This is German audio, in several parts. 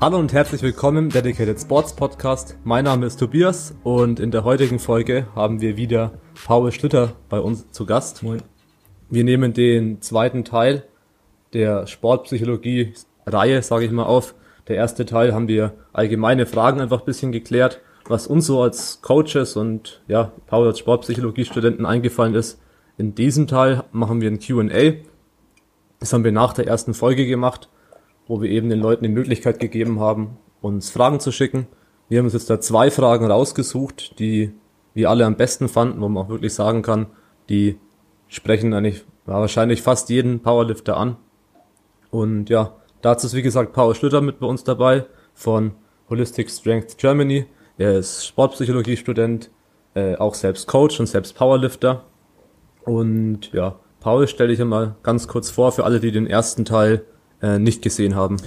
Hallo und herzlich willkommen im Dedicated Sports Podcast. Mein Name ist Tobias und in der heutigen Folge haben wir wieder Paul Schlitter bei uns zu Gast. Moin. Wir nehmen den zweiten Teil der Sportpsychologie-Reihe, sage ich mal, auf. Der erste Teil haben wir allgemeine Fragen einfach ein bisschen geklärt, was uns so als Coaches und ja, Paul als Sportpsychologie-Studenten eingefallen ist. In diesem Teil machen wir ein Q&A. Das haben wir nach der ersten Folge gemacht wo wir eben den Leuten die Möglichkeit gegeben haben, uns Fragen zu schicken. Wir haben uns jetzt da zwei Fragen rausgesucht, die wir alle am besten fanden, wo man auch wirklich sagen kann, die sprechen eigentlich wahrscheinlich fast jeden Powerlifter an. Und ja, dazu ist wie gesagt Paul Schlüter mit bei uns dabei von Holistic Strength Germany. Er ist Sportpsychologiestudent, äh, auch selbst Coach und selbst Powerlifter. Und ja, Paul, stell dich einmal ganz kurz vor für alle, die den ersten Teil äh, nicht gesehen haben.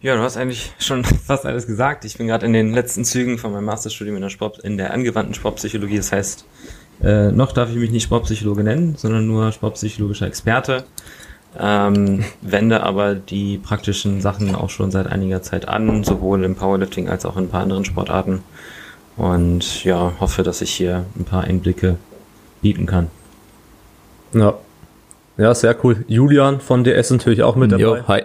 Ja, du hast eigentlich schon fast alles gesagt. Ich bin gerade in den letzten Zügen von meinem Masterstudium in der Sport, in der angewandten Sportpsychologie. Das heißt, äh, noch darf ich mich nicht Sportpsychologe nennen, sondern nur sportpsychologischer Experte. Ähm, wende aber die praktischen Sachen auch schon seit einiger Zeit an, sowohl im Powerlifting als auch in ein paar anderen Sportarten. Und ja, hoffe, dass ich hier ein paar Einblicke bieten kann. Ja, ja, sehr cool. Julian von DS natürlich auch mit dabei. Jo, hi.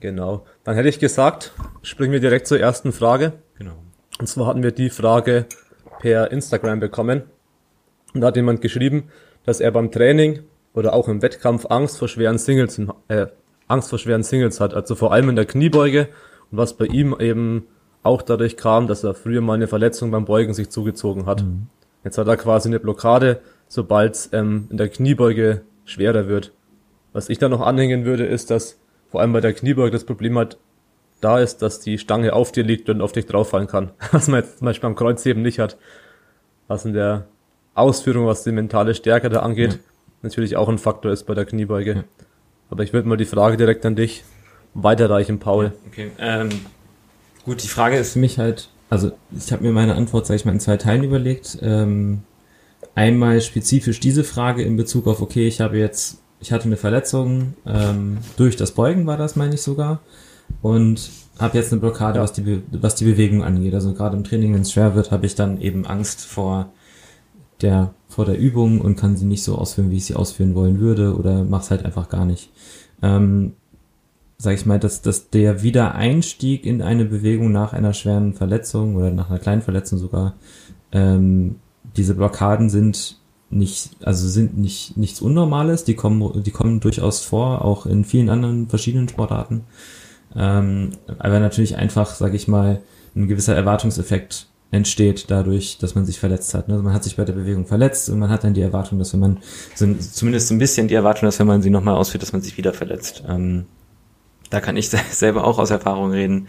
Genau. Dann hätte ich gesagt, springen wir direkt zur ersten Frage. Genau. Und zwar hatten wir die Frage per Instagram bekommen. Und da hat jemand geschrieben, dass er beim Training oder auch im Wettkampf Angst vor schweren Singles, äh, Angst vor schweren Singles hat. Also vor allem in der Kniebeuge. Und was bei ihm eben auch dadurch kam, dass er früher mal eine Verletzung beim Beugen sich zugezogen hat. Mhm. Jetzt hat er quasi eine Blockade sobald es ähm, in der Kniebeuge schwerer wird. Was ich da noch anhängen würde, ist, dass vor allem bei der Kniebeuge das Problem halt da ist, dass die Stange auf dir liegt und auf dich drauffallen kann. Was man jetzt zum Beispiel beim Kreuzheben nicht hat. Was in der Ausführung, was die mentale Stärke da angeht, ja. Natürlich auch ein Faktor ist bei der Kniebeuge. Ja. Aber ich würde mal die Frage direkt an dich weiterreichen, Paul. Okay. Ähm, gut, die Frage ist für mich halt, also ich habe mir meine Antwort, sage ich mal, in zwei Teilen überlegt. Ähm, einmal spezifisch diese Frage in Bezug auf, okay, ich habe jetzt, ich hatte eine Verletzung, ähm, durch das Beugen war das, meine ich sogar, und habe jetzt eine Blockade, was die, was die Bewegung angeht. Also gerade im Training, wenn es schwer wird, habe ich dann eben Angst vor der, vor der Übung und kann sie nicht so ausführen, wie ich sie ausführen wollen würde oder mach's halt einfach gar nicht. Ähm, sag ich mal, dass, dass der Wiedereinstieg in eine Bewegung nach einer schweren Verletzung oder nach einer kleinen Verletzung sogar ähm, diese Blockaden sind nicht, also sind nicht nichts Unnormales, die kommen, die kommen durchaus vor, auch in vielen anderen verschiedenen Sportarten. Ähm, aber natürlich einfach, sage ich mal, ein gewisser Erwartungseffekt entsteht dadurch, dass man sich verletzt hat. Also man hat sich bei der Bewegung verletzt und man hat dann die Erwartung, dass wenn man, zumindest ein bisschen die Erwartung, dass wenn man sie nochmal ausführt, dass man sich wieder verletzt. Ähm, da kann ich selber auch aus Erfahrung reden.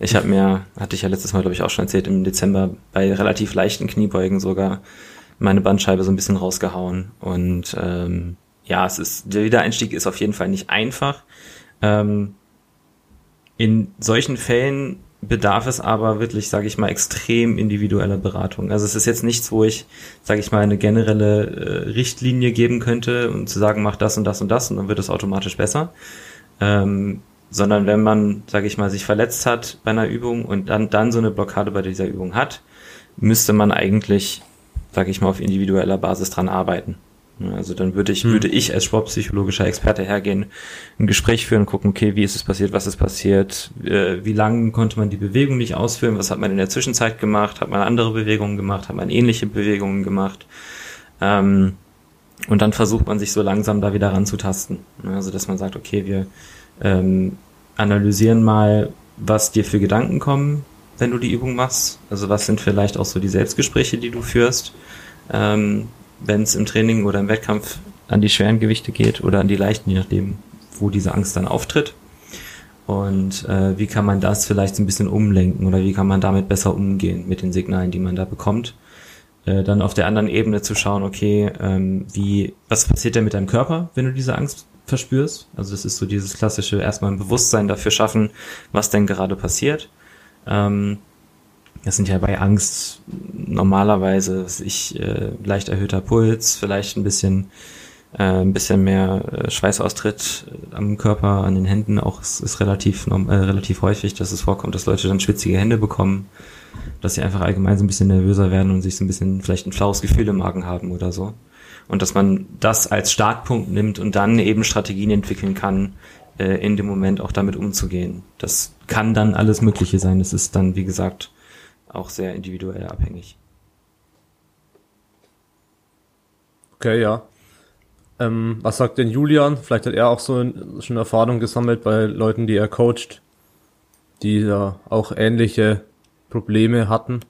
Ich habe mir, hatte ich ja letztes Mal, glaube ich, auch schon erzählt, im Dezember bei relativ leichten Kniebeugen sogar meine Bandscheibe so ein bisschen rausgehauen. Und ähm, ja, es ist, der Wiedereinstieg ist auf jeden Fall nicht einfach. Ähm, in solchen Fällen bedarf es aber wirklich, sage ich mal, extrem individueller Beratung. Also es ist jetzt nichts, wo ich, sage ich mal, eine generelle äh, Richtlinie geben könnte und zu sagen, mach das und das und das und dann wird es automatisch besser. Ähm, sondern wenn man, sage ich mal, sich verletzt hat bei einer Übung und dann, dann so eine Blockade bei dieser Übung hat, müsste man eigentlich, sage ich mal, auf individueller Basis dran arbeiten. Also dann würde ich, hm. würde ich als sportpsychologischer Experte hergehen, ein Gespräch führen, gucken, okay, wie ist es passiert, was ist passiert, äh, wie lange konnte man die Bewegung nicht ausführen, was hat man in der Zwischenzeit gemacht, hat man andere Bewegungen gemacht, hat man ähnliche Bewegungen gemacht. Ähm, und dann versucht man sich so langsam da wieder ranzutasten. Also dass man sagt, okay, wir ähm, analysieren mal, was dir für Gedanken kommen, wenn du die Übung machst. Also was sind vielleicht auch so die Selbstgespräche, die du führst, ähm, wenn es im Training oder im Wettkampf an die schweren Gewichte geht oder an die leichten, je nachdem, wo diese Angst dann auftritt. Und äh, wie kann man das vielleicht ein bisschen umlenken oder wie kann man damit besser umgehen mit den Signalen, die man da bekommt? Äh, dann auf der anderen Ebene zu schauen, okay, ähm, wie, was passiert denn mit deinem Körper, wenn du diese Angst verspürst. Also das ist so dieses klassische erstmal ein Bewusstsein dafür schaffen, was denn gerade passiert. Ähm, das sind ja bei Angst normalerweise ich äh, leicht erhöhter Puls, vielleicht ein bisschen äh, ein bisschen mehr äh, Schweißaustritt am Körper, an den Händen. Auch es ist relativ äh, relativ häufig, dass es vorkommt, dass Leute dann schwitzige Hände bekommen, dass sie einfach allgemein so ein bisschen nervöser werden und sich so ein bisschen vielleicht ein flaues Gefühl im Magen haben oder so. Und dass man das als Startpunkt nimmt und dann eben Strategien entwickeln kann, äh, in dem Moment auch damit umzugehen. Das kann dann alles Mögliche sein. Das ist dann, wie gesagt, auch sehr individuell abhängig. Okay, ja. Ähm, was sagt denn Julian? Vielleicht hat er auch so schon Erfahrung gesammelt bei Leuten, die er coacht, die da auch ähnliche Probleme hatten.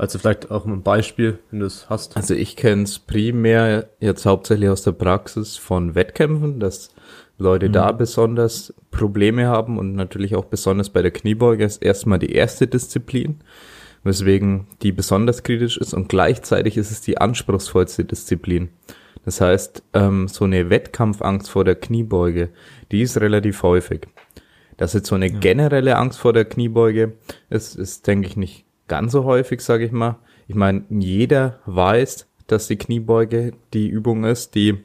Also vielleicht auch ein Beispiel, wenn du es hast. Also ich kenne es primär jetzt hauptsächlich aus der Praxis von Wettkämpfen, dass Leute mhm. da besonders Probleme haben und natürlich auch besonders bei der Kniebeuge ist erstmal die erste Disziplin, weswegen die besonders kritisch ist und gleichzeitig ist es die anspruchsvollste Disziplin. Das heißt, ähm, so eine Wettkampfangst vor der Kniebeuge, die ist relativ häufig. Dass jetzt so eine generelle Angst vor der Kniebeuge ist, ist denke ich nicht ganz so häufig, sage ich mal. Ich meine, jeder weiß, dass die Kniebeuge die Übung ist, die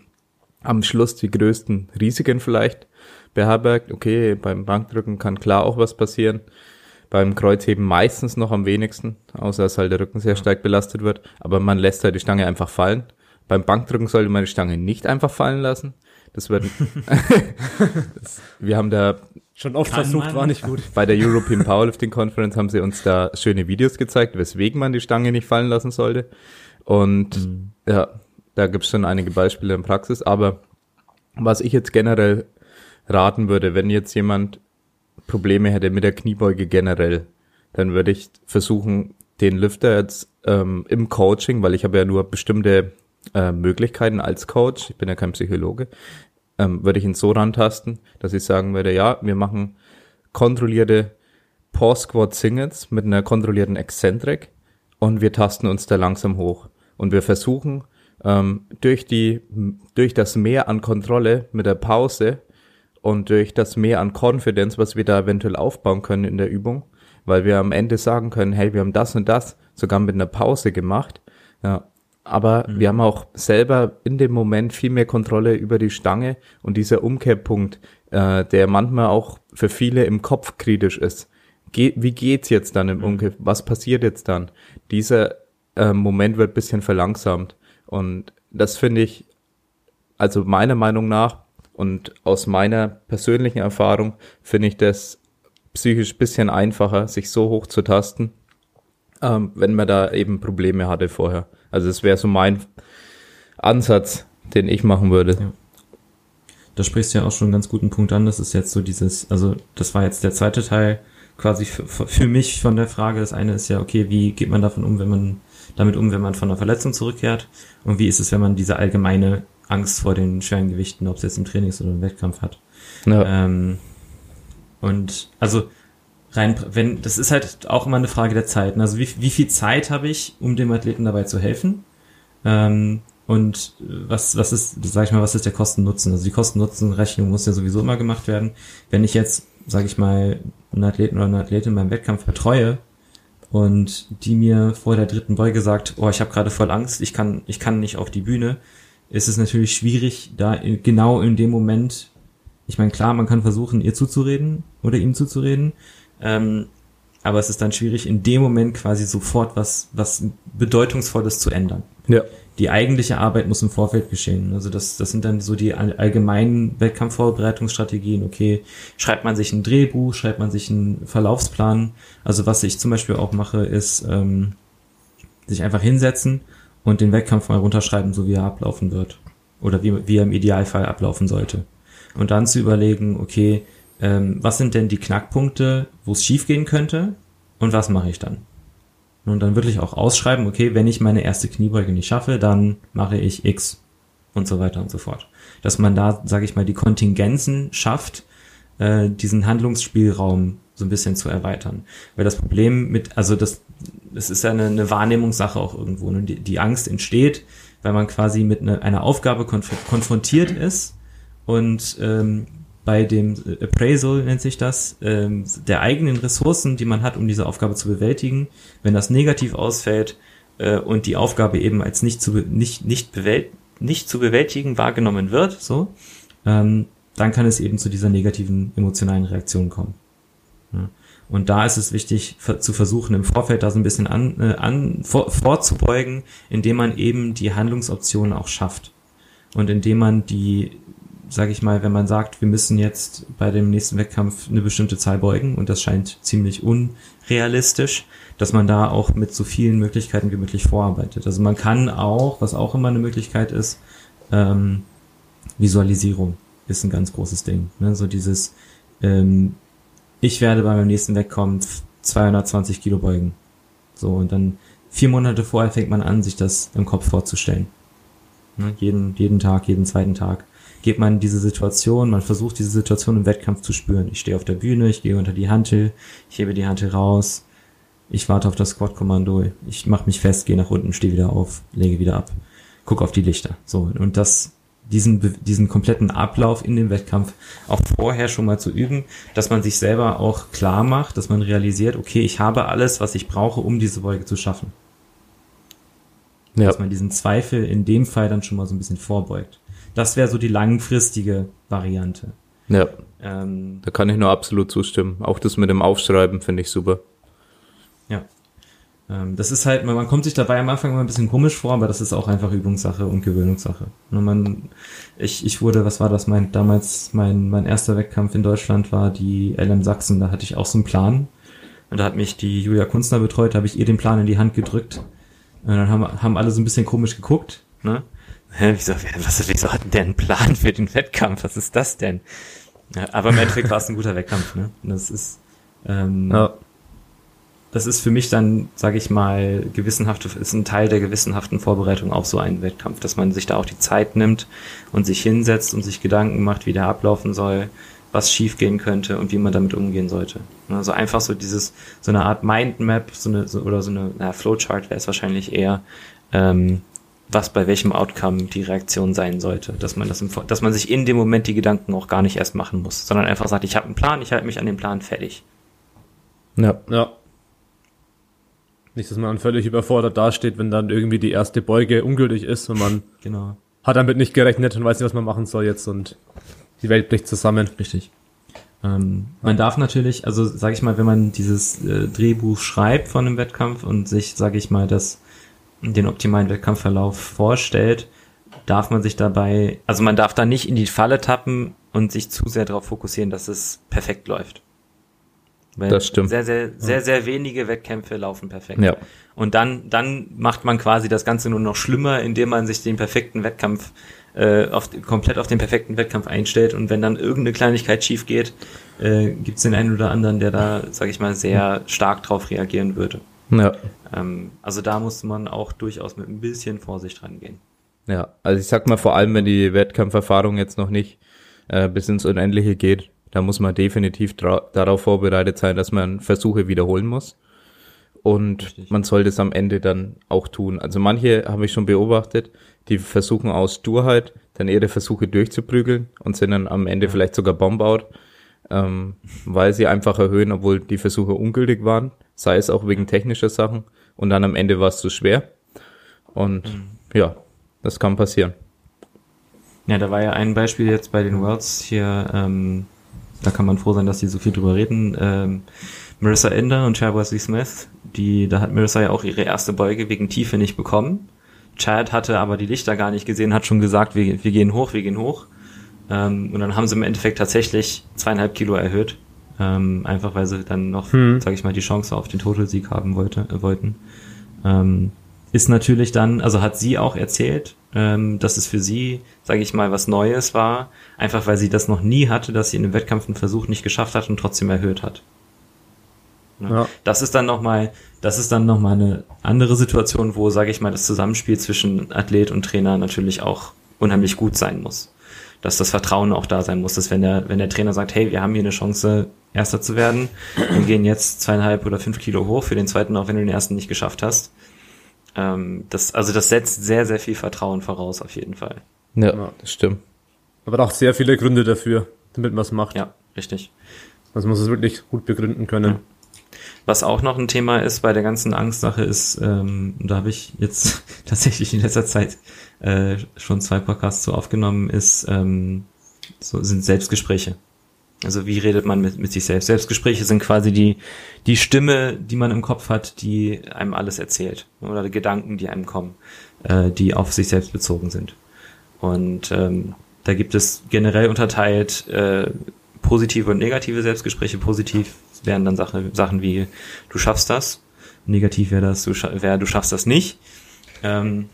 am Schluss die größten Risiken vielleicht beherbergt. Okay, beim Bankdrücken kann klar auch was passieren. Beim Kreuzheben meistens noch am wenigsten, außer dass halt der Rücken sehr stark belastet wird. Aber man lässt halt die Stange einfach fallen. Beim Bankdrücken sollte man die Stange nicht einfach fallen lassen. Das wird, das, wir haben da schon oft versucht, man. war nicht gut. Bei der European Powerlifting Conference haben sie uns da schöne Videos gezeigt, weswegen man die Stange nicht fallen lassen sollte. Und mhm. ja, da gibt's schon einige Beispiele in Praxis. Aber was ich jetzt generell raten würde, wenn jetzt jemand Probleme hätte mit der Kniebeuge generell, dann würde ich versuchen, den Lüfter jetzt ähm, im Coaching, weil ich habe ja nur bestimmte äh, Möglichkeiten als Coach, ich bin ja kein Psychologe, ähm, würde ich ihn so rantasten, dass ich sagen würde, ja, wir machen kontrollierte Pause Squat Singles mit einer kontrollierten Exzentrik und wir tasten uns da langsam hoch. Und wir versuchen ähm, durch die, durch das Mehr an Kontrolle mit der Pause und durch das Mehr an Confidence, was wir da eventuell aufbauen können in der Übung, weil wir am Ende sagen können, hey, wir haben das und das sogar mit einer Pause gemacht, ja, aber mhm. wir haben auch selber in dem Moment viel mehr Kontrolle über die Stange und dieser Umkehrpunkt, äh, der manchmal auch für viele im Kopf kritisch ist. Ge wie geht's jetzt dann im mhm. Umkehr? Was passiert jetzt dann? Dieser äh, Moment wird bisschen verlangsamt und das finde ich, also meiner Meinung nach und aus meiner persönlichen Erfahrung finde ich das psychisch bisschen einfacher, sich so hoch zu tasten, ähm, wenn man da eben Probleme hatte vorher. Also es wäre so mein Ansatz, den ich machen würde. Ja. Da sprichst du ja auch schon einen ganz guten Punkt an. Das ist jetzt so dieses, also das war jetzt der zweite Teil quasi für, für mich von der Frage. Das eine ist ja, okay, wie geht man davon um, wenn man damit um, wenn man von einer Verletzung zurückkehrt? Und wie ist es, wenn man diese allgemeine Angst vor den schweren Gewichten, ob es jetzt im Training ist oder im Wettkampf hat? Ja. Ähm, und also rein, wenn, das ist halt auch immer eine Frage der Zeit. Ne? Also wie, wie viel Zeit habe ich, um dem Athleten dabei zu helfen? Ähm, und was, was ist, sag ich mal, was ist der Kosten-Nutzen? Also die Kosten-Nutzen-Rechnung muss ja sowieso immer gemacht werden. Wenn ich jetzt, sage ich mal, einen Athleten oder eine Athletin beim Wettkampf betreue und die mir vor der dritten Beuge sagt, oh, ich habe gerade voll Angst, ich kann, ich kann nicht auf die Bühne, ist es natürlich schwierig, da genau in dem Moment, ich meine, klar, man kann versuchen, ihr zuzureden oder ihm zuzureden, ähm, aber es ist dann schwierig, in dem Moment quasi sofort was, was Bedeutungsvolles zu ändern. Ja. Die eigentliche Arbeit muss im Vorfeld geschehen. Also das, das sind dann so die allgemeinen Wettkampfvorbereitungsstrategien. Okay, schreibt man sich ein Drehbuch, schreibt man sich einen Verlaufsplan. Also was ich zum Beispiel auch mache, ist ähm, sich einfach hinsetzen und den Wettkampf mal runterschreiben, so wie er ablaufen wird. Oder wie, wie er im Idealfall ablaufen sollte. Und dann zu überlegen, okay, ähm, was sind denn die Knackpunkte, wo es schiefgehen könnte und was mache ich dann? Und dann wirklich auch ausschreiben, okay, wenn ich meine erste Kniebeuge nicht schaffe, dann mache ich X und so weiter und so fort. Dass man da, sage ich mal, die Kontingenzen schafft, äh, diesen Handlungsspielraum so ein bisschen zu erweitern. Weil das Problem mit, also das, das ist ja eine, eine Wahrnehmungssache auch irgendwo. Ne? Die, die Angst entsteht, weil man quasi mit eine, einer Aufgabe konf konfrontiert ist und ähm, bei dem Appraisal nennt sich das, ähm, der eigenen Ressourcen, die man hat, um diese Aufgabe zu bewältigen. Wenn das negativ ausfällt äh, und die Aufgabe eben als nicht zu, nicht, nicht, bewält nicht zu bewältigen wahrgenommen wird, so, ähm, dann kann es eben zu dieser negativen emotionalen Reaktion kommen. Ja. Und da ist es wichtig zu versuchen, im Vorfeld da so ein bisschen an, äh, an vor, vorzubeugen, indem man eben die Handlungsoptionen auch schafft. Und indem man die sage ich mal, wenn man sagt, wir müssen jetzt bei dem nächsten Wettkampf eine bestimmte Zahl beugen und das scheint ziemlich unrealistisch, dass man da auch mit so vielen Möglichkeiten wie möglich vorarbeitet. Also man kann auch, was auch immer eine Möglichkeit ist, ähm, Visualisierung ist ein ganz großes Ding. Ne? So dieses, ähm, ich werde bei meinem nächsten Wettkampf 220 Kilo beugen. So, und dann vier Monate vorher fängt man an, sich das im Kopf vorzustellen. Ne? Jeden, jeden Tag, jeden zweiten Tag geht man in diese Situation, man versucht diese Situation im Wettkampf zu spüren. Ich stehe auf der Bühne, ich gehe unter die Hantel, ich hebe die Hantel raus, ich warte auf das Squad-Kommando, ich mache mich fest, gehe nach unten, stehe wieder auf, lege wieder ab, gucke auf die Lichter. So, und das, diesen, diesen kompletten Ablauf in dem Wettkampf auch vorher schon mal zu üben, dass man sich selber auch klar macht, dass man realisiert, okay, ich habe alles, was ich brauche, um diese Beuge zu schaffen. Ja. Dass man diesen Zweifel in dem Fall dann schon mal so ein bisschen vorbeugt. Das wäre so die langfristige Variante. Ja. Ähm, da kann ich nur absolut zustimmen. Auch das mit dem Aufschreiben finde ich super. Ja. Ähm, das ist halt, man kommt sich dabei am Anfang immer ein bisschen komisch vor, aber das ist auch einfach Übungssache und Gewöhnungssache. Und man, ich, ich wurde, was war das, mein, damals mein, mein erster Wettkampf in Deutschland war die LM Sachsen, da hatte ich auch so einen Plan. Und da hat mich die Julia Kunstner betreut, da habe ich ihr den Plan in die Hand gedrückt. Und dann haben, haben alle so ein bisschen komisch geguckt, ne? Hä, wieso, was, wieso hat denn der einen Plan für den Wettkampf? Was ist das denn? Aber im Endeffekt war es ein guter Wettkampf, ne? Und das ist, ähm, ja. das ist für mich dann, sage ich mal, gewissenhafte, ist ein Teil der gewissenhaften Vorbereitung auf so einen Wettkampf, dass man sich da auch die Zeit nimmt und sich hinsetzt und sich Gedanken macht, wie der ablaufen soll, was schiefgehen könnte und wie man damit umgehen sollte. Also einfach so dieses, so eine Art Mindmap, so eine, so, oder so eine, na, Flowchart wäre es wahrscheinlich eher, ähm, was bei welchem Outcome die Reaktion sein sollte. Dass man das im, dass man sich in dem Moment die Gedanken auch gar nicht erst machen muss, sondern einfach sagt, ich habe einen Plan, ich halte mich an den Plan fertig. Ja. Ja. Nicht, dass man dann völlig überfordert dasteht, wenn dann irgendwie die erste Beuge ungültig ist und man genau. hat damit nicht gerechnet und weiß nicht, was man machen soll jetzt und die Welt bricht zusammen. Richtig. Ähm, man darf natürlich, also sage ich mal, wenn man dieses äh, Drehbuch schreibt von einem Wettkampf und sich, sage ich mal, das den optimalen Wettkampfverlauf vorstellt, darf man sich dabei, also man darf da nicht in die Falle tappen und sich zu sehr darauf fokussieren, dass es perfekt läuft. Weil das stimmt. Sehr, sehr, sehr, sehr wenige Wettkämpfe laufen perfekt. Ja. Und dann, dann macht man quasi das Ganze nur noch schlimmer, indem man sich den perfekten Wettkampf äh, auf, komplett auf den perfekten Wettkampf einstellt. Und wenn dann irgendeine Kleinigkeit schief geht, äh, gibt es den einen oder anderen, der da, sag ich mal, sehr stark drauf reagieren würde. Ja. Ähm, also da muss man auch durchaus mit ein bisschen Vorsicht rangehen. Ja, also ich sag mal vor allem, wenn die Wettkampferfahrung jetzt noch nicht äh, bis ins Unendliche geht, da muss man definitiv darauf vorbereitet sein, dass man Versuche wiederholen muss. Und Richtig. man sollte es am Ende dann auch tun. Also manche habe ich schon beobachtet, die versuchen aus Sturheit dann ihre Versuche durchzuprügeln und sind dann am Ende vielleicht sogar Bombout, ähm, weil sie einfach erhöhen, obwohl die Versuche ungültig waren sei es auch wegen technischer Sachen. Und dann am Ende war es zu schwer. Und mhm. ja, das kann passieren. Ja, da war ja ein Beispiel jetzt bei den Worlds hier, ähm, da kann man froh sein, dass die so viel drüber reden. Ähm, Marissa Ender und Chad Wesley Smith, die, da hat Marissa ja auch ihre erste Beuge wegen Tiefe nicht bekommen. Chad hatte aber die Lichter gar nicht gesehen, hat schon gesagt, wir, wir gehen hoch, wir gehen hoch. Ähm, und dann haben sie im Endeffekt tatsächlich zweieinhalb Kilo erhöht. Ähm, einfach weil sie dann noch, hm. sage ich mal, die Chance auf den Totalsieg haben wollte, äh, wollten. Ähm, ist natürlich dann, also hat sie auch erzählt, ähm, dass es für sie, sage ich mal, was Neues war, einfach weil sie das noch nie hatte, dass sie in einem Wettkampf einen Versuch nicht geschafft hat und trotzdem erhöht hat. Ja. ja. Das ist dann nochmal, das ist dann nochmal eine andere Situation, wo, sage ich mal, das Zusammenspiel zwischen Athlet und Trainer natürlich auch unheimlich gut sein muss dass das Vertrauen auch da sein muss, dass wenn der, wenn der Trainer sagt, hey, wir haben hier eine Chance, Erster zu werden, wir gehen jetzt zweieinhalb oder fünf Kilo hoch für den zweiten, auch wenn du den ersten nicht geschafft hast. Ähm, das, also das setzt sehr, sehr viel Vertrauen voraus, auf jeden Fall. Ja, das stimmt. Aber auch sehr viele Gründe dafür, damit man es macht. Ja, richtig. Also man muss es wirklich gut begründen können. Ja. Was auch noch ein Thema ist bei der ganzen Angstsache ist, ähm, da habe ich jetzt tatsächlich in letzter Zeit äh, schon zwei Podcasts so aufgenommen, ist ähm, so sind Selbstgespräche. Also wie redet man mit, mit sich selbst? Selbstgespräche sind quasi die, die Stimme, die man im Kopf hat, die einem alles erzählt. Oder die Gedanken, die einem kommen, äh, die auf sich selbst bezogen sind. Und ähm, da gibt es generell unterteilt äh, positive und negative Selbstgespräche. Positiv wären dann Sache, Sachen wie, du schaffst das. Negativ wäre das, du, wär, du schaffst das nicht. Ähm,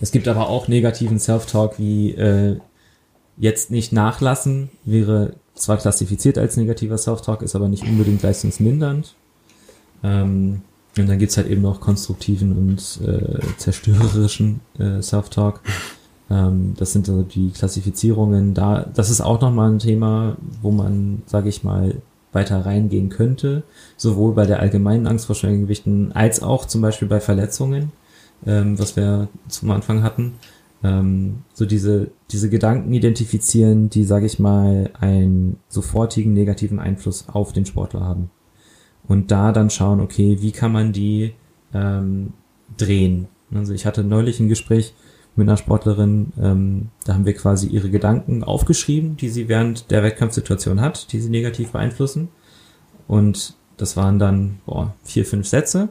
es gibt aber auch negativen Self-Talk wie äh, jetzt nicht nachlassen, wäre zwar klassifiziert als negativer Self-Talk, ist aber nicht unbedingt leistungsmindernd. Ähm, und dann gibt's halt eben noch konstruktiven und äh, zerstörerischen äh, Self-Talk. Ähm, das sind also die Klassifizierungen. Da, das ist auch nochmal ein Thema, wo man, sage ich mal, weiter reingehen könnte, sowohl bei der allgemeinen Angst vor schweren Gewichten als auch zum Beispiel bei Verletzungen, ähm, was wir zum Anfang hatten ähm, so diese, diese Gedanken identifizieren, die, sage ich mal, einen sofortigen negativen Einfluss auf den Sportler haben. Und da dann schauen, okay, wie kann man die ähm, drehen? Also ich hatte neulich ein Gespräch mit einer Sportlerin, ähm, da haben wir quasi ihre Gedanken aufgeschrieben, die sie während der Wettkampfsituation hat, die sie negativ beeinflussen. Und das waren dann boah, vier, fünf Sätze.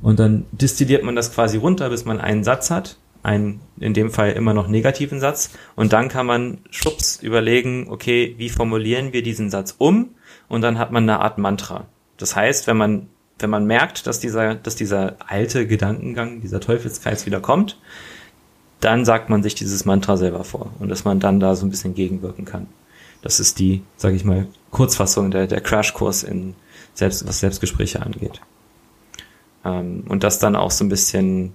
Und dann destilliert man das quasi runter, bis man einen Satz hat einen in dem Fall immer noch negativen Satz und dann kann man schubs überlegen, okay, wie formulieren wir diesen Satz um und dann hat man eine Art Mantra. Das heißt, wenn man wenn man merkt, dass dieser dass dieser alte Gedankengang, dieser Teufelskreis wieder kommt, dann sagt man sich dieses Mantra selber vor und dass man dann da so ein bisschen gegenwirken kann. Das ist die, sage ich mal, Kurzfassung der der Crashkurs in selbst was Selbstgespräche angeht. Ähm, und das dann auch so ein bisschen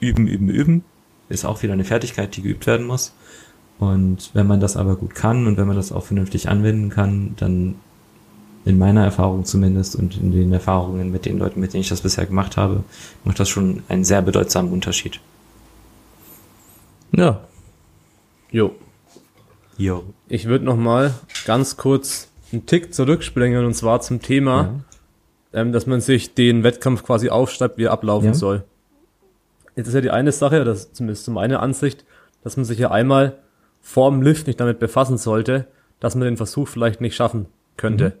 üben, üben, üben. Ist auch wieder eine Fertigkeit, die geübt werden muss. Und wenn man das aber gut kann und wenn man das auch vernünftig anwenden kann, dann in meiner Erfahrung zumindest und in den Erfahrungen mit den Leuten, mit denen ich das bisher gemacht habe, macht das schon einen sehr bedeutsamen Unterschied. Ja. Jo. Jo. Ich würde noch mal ganz kurz einen Tick zurückspringen und zwar zum Thema, ja. ähm, dass man sich den Wettkampf quasi aufschreibt, wie er ablaufen ja. soll. Jetzt ist ja die eine Sache, oder zumindest zu meiner Ansicht, dass man sich ja einmal vorm Lift nicht damit befassen sollte, dass man den Versuch vielleicht nicht schaffen könnte. Mhm.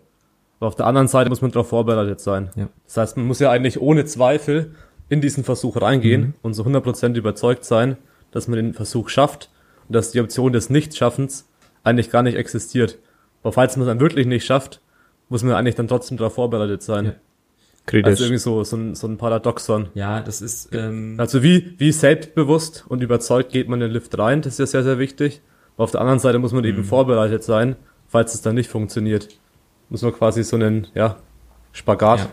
Aber auf der anderen Seite muss man darauf vorbereitet sein. Ja. Das heißt, man muss ja eigentlich ohne Zweifel in diesen Versuch reingehen mhm. und so 100% überzeugt sein, dass man den Versuch schafft und dass die Option des Nichtschaffens eigentlich gar nicht existiert. Aber falls man es dann wirklich nicht schafft, muss man eigentlich dann trotzdem darauf vorbereitet sein. Ja. Kritisch. Also irgendwie so, so, ein, so ein Paradoxon. Ja, das ist. Ähm also wie, wie selbstbewusst und überzeugt geht man in den Lift rein, das ist ja sehr, sehr wichtig. Aber auf der anderen Seite muss man mhm. eben vorbereitet sein, falls es dann nicht funktioniert. Muss man quasi so einen, ja, Spagat ja.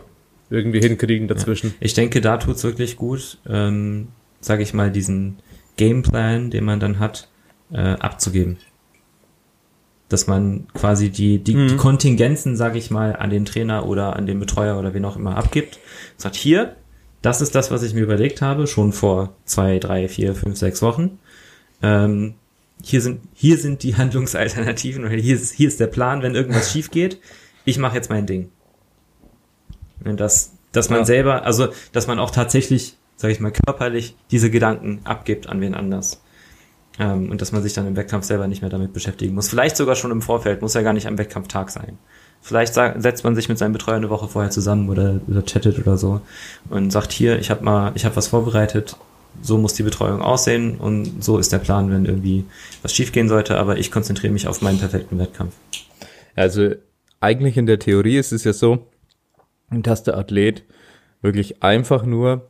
irgendwie hinkriegen dazwischen. Ja. Ich denke, da tut's wirklich gut, ähm, sage ich mal, diesen Gameplan, den man dann hat, äh, abzugeben dass man quasi die, die, mhm. die Kontingenzen, sage ich mal, an den Trainer oder an den Betreuer oder wen auch immer abgibt. Sagt, hier, das ist das, was ich mir überlegt habe, schon vor zwei, drei, vier, fünf, sechs Wochen. Ähm, hier sind, hier sind die Handlungsalternativen oder hier ist, hier ist der Plan, wenn irgendwas schief geht. Ich mache jetzt mein Ding. Und das, dass man ja. selber, also dass man auch tatsächlich, sage ich mal, körperlich diese Gedanken abgibt an wen anders. Ähm, und dass man sich dann im Wettkampf selber nicht mehr damit beschäftigen muss. Vielleicht sogar schon im Vorfeld, muss ja gar nicht am Wettkampftag sein. Vielleicht setzt man sich mit seinem Betreuer eine Woche vorher zusammen oder, oder chattet oder so und sagt hier, ich habe mal, ich habe was vorbereitet, so muss die Betreuung aussehen und so ist der Plan, wenn irgendwie was schiefgehen sollte, aber ich konzentriere mich auf meinen perfekten Wettkampf. Also eigentlich in der Theorie ist es ja so, dass der Athlet wirklich einfach nur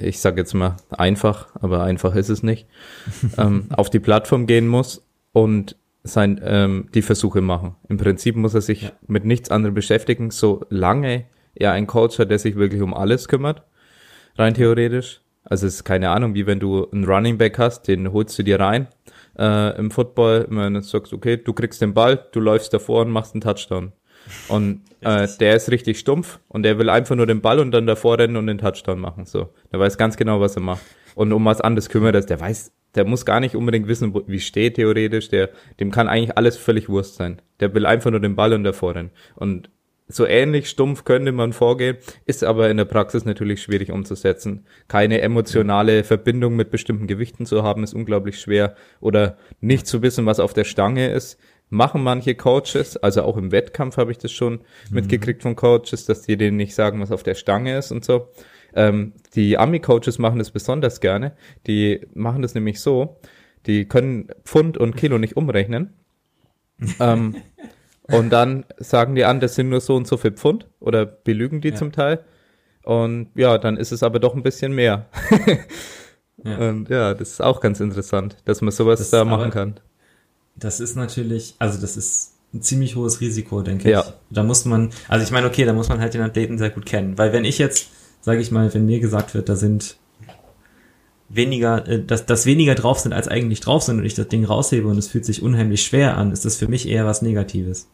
ich sage jetzt mal einfach, aber einfach ist es nicht, ähm, auf die Plattform gehen muss und sein, ähm, die Versuche machen. Im Prinzip muss er sich ja. mit nichts anderem beschäftigen, solange er einen Coach hat, der sich wirklich um alles kümmert, rein theoretisch. Also es ist keine Ahnung, wie wenn du einen Running Back hast, den holst du dir rein äh, im Football, wenn du sagst, okay, du kriegst den Ball, du läufst davor und machst einen Touchdown. Und äh, der ist richtig stumpf und der will einfach nur den Ball und dann davor rennen und den Touchdown machen. So, der weiß ganz genau, was er macht. Und um was anderes kümmert er, der weiß der muss gar nicht unbedingt wissen, wo, wie steht theoretisch, der, dem kann eigentlich alles völlig Wurst sein. Der will einfach nur den Ball und davor rennen. Und so ähnlich stumpf könnte man vorgehen, ist aber in der Praxis natürlich schwierig umzusetzen. Keine emotionale Verbindung mit bestimmten Gewichten zu haben, ist unglaublich schwer. Oder nicht zu wissen, was auf der Stange ist, machen manche Coaches, also auch im Wettkampf habe ich das schon mhm. mitgekriegt von Coaches, dass die denen nicht sagen, was auf der Stange ist und so. Ähm, die Ami-Coaches machen das besonders gerne. Die machen das nämlich so, die können Pfund und Kilo nicht umrechnen. ähm, und dann sagen die an, das sind nur so und so viel Pfund oder belügen die ja. zum Teil. Und ja, dann ist es aber doch ein bisschen mehr. ja. Und ja, das ist auch ganz interessant, dass man sowas das da machen kann. Das ist natürlich, also das ist ein ziemlich hohes Risiko, denke ja. ich. Da muss man, also ich meine, okay, da muss man halt den Athleten sehr gut kennen. Weil wenn ich jetzt, sage ich mal, wenn mir gesagt wird, da sind weniger, äh, dass, dass weniger drauf sind, als eigentlich drauf sind und ich das Ding raushebe und es fühlt sich unheimlich schwer an, ist das für mich eher was Negatives.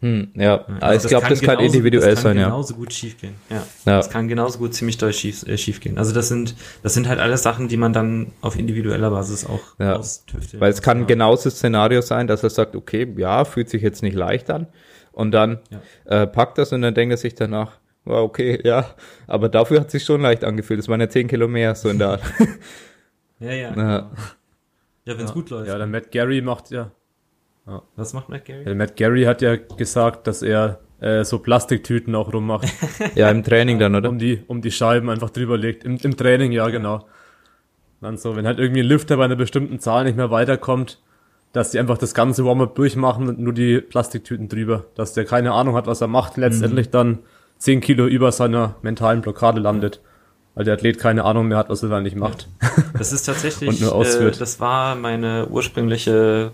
Hm, ja, also ich glaube, das kann genauso, individuell das kann sein, ja. genauso gut schiefgehen. Ja. ja. Das kann genauso gut ziemlich doll schief, äh, schiefgehen. Also das sind, das sind halt alles Sachen, die man dann auf individueller Basis auch ja. austüftet. Weil es kann genauso das Szenario sein, dass er sagt, okay, ja, fühlt sich jetzt nicht leicht an. Und dann ja. äh, packt das und dann denkt er sich danach, wow, okay, ja, aber dafür hat sich schon leicht angefühlt. Es waren ja zehn Kilo mehr, so in der Art. ja, ja. Ja, ja wenn es gut läuft. Ja, der Matt Gary macht ja ja. Was macht Matt Gary? Ja, Matt Gary hat ja gesagt, dass er äh, so Plastiktüten auch rummacht. ja, im Training dann, oder? Um die, um die Scheiben einfach drüber legt. Im, im Training, ja, genau. Dann so, wenn halt irgendwie ein Lüfter bei einer bestimmten Zahl nicht mehr weiterkommt, dass die einfach das ganze Warm-up durchmachen und nur die Plastiktüten drüber. Dass der keine Ahnung hat, was er macht, letztendlich mhm. dann 10 Kilo über seiner mentalen Blockade landet. Weil der Athlet keine Ahnung mehr hat, was er da nicht macht. Das ist tatsächlich, und nur ausführt. Äh, das war meine ursprüngliche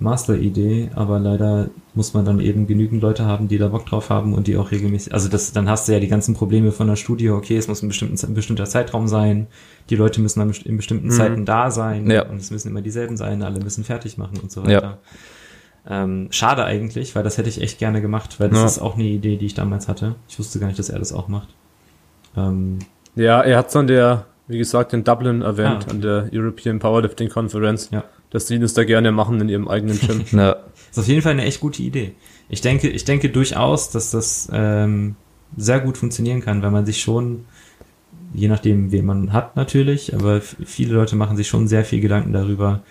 Master-Idee, aber leider muss man dann eben genügend Leute haben, die da Bock drauf haben und die auch regelmäßig, also das, dann hast du ja die ganzen Probleme von der Studie, okay, es muss ein, bestimmten, ein bestimmter Zeitraum sein, die Leute müssen dann in bestimmten mhm. Zeiten da sein ja. und es müssen immer dieselben sein, alle müssen fertig machen und so weiter. Ja. Ähm, schade eigentlich, weil das hätte ich echt gerne gemacht, weil das ja. ist auch eine Idee, die ich damals hatte. Ich wusste gar nicht, dass er das auch macht. Ähm, ja, er hat es an der, wie gesagt, in Dublin erwähnt, ah. an der European Powerlifting Conference. Ja dass die das da gerne machen in ihrem eigenen Gym. ja. Das ist auf jeden Fall eine echt gute Idee. Ich denke, ich denke durchaus, dass das ähm, sehr gut funktionieren kann, weil man sich schon, je nachdem, wen man hat natürlich, aber viele Leute machen sich schon sehr viel Gedanken darüber,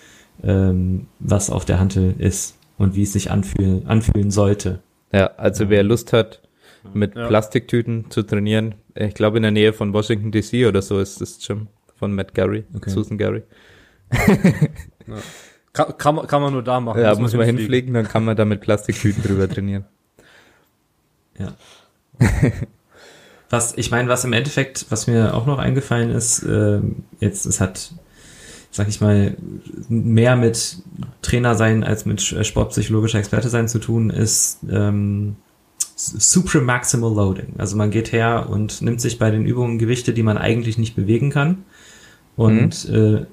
ähm, was auf der Hantel ist und wie es sich anfühlen, anfühlen sollte. Ja, also wer Lust hat, mit ja. Plastiktüten zu trainieren, ich glaube in der Nähe von Washington DC oder so ist das Gym von Matt Gary, okay. Susan Gary. Ja. Kann, kann, man, kann man nur da machen. Ja, muss, muss man hinfliegen. hinfliegen, dann kann man da mit Plastiktüten drüber trainieren. Ja. was, ich meine, was im Endeffekt, was mir auch noch eingefallen ist, äh, jetzt, es hat, sag ich mal, mehr mit Trainer sein als mit sportpsychologischer Experte sein zu tun, ist ähm, Supramaximal Loading. Also man geht her und nimmt sich bei den Übungen Gewichte, die man eigentlich nicht bewegen kann und mhm. äh,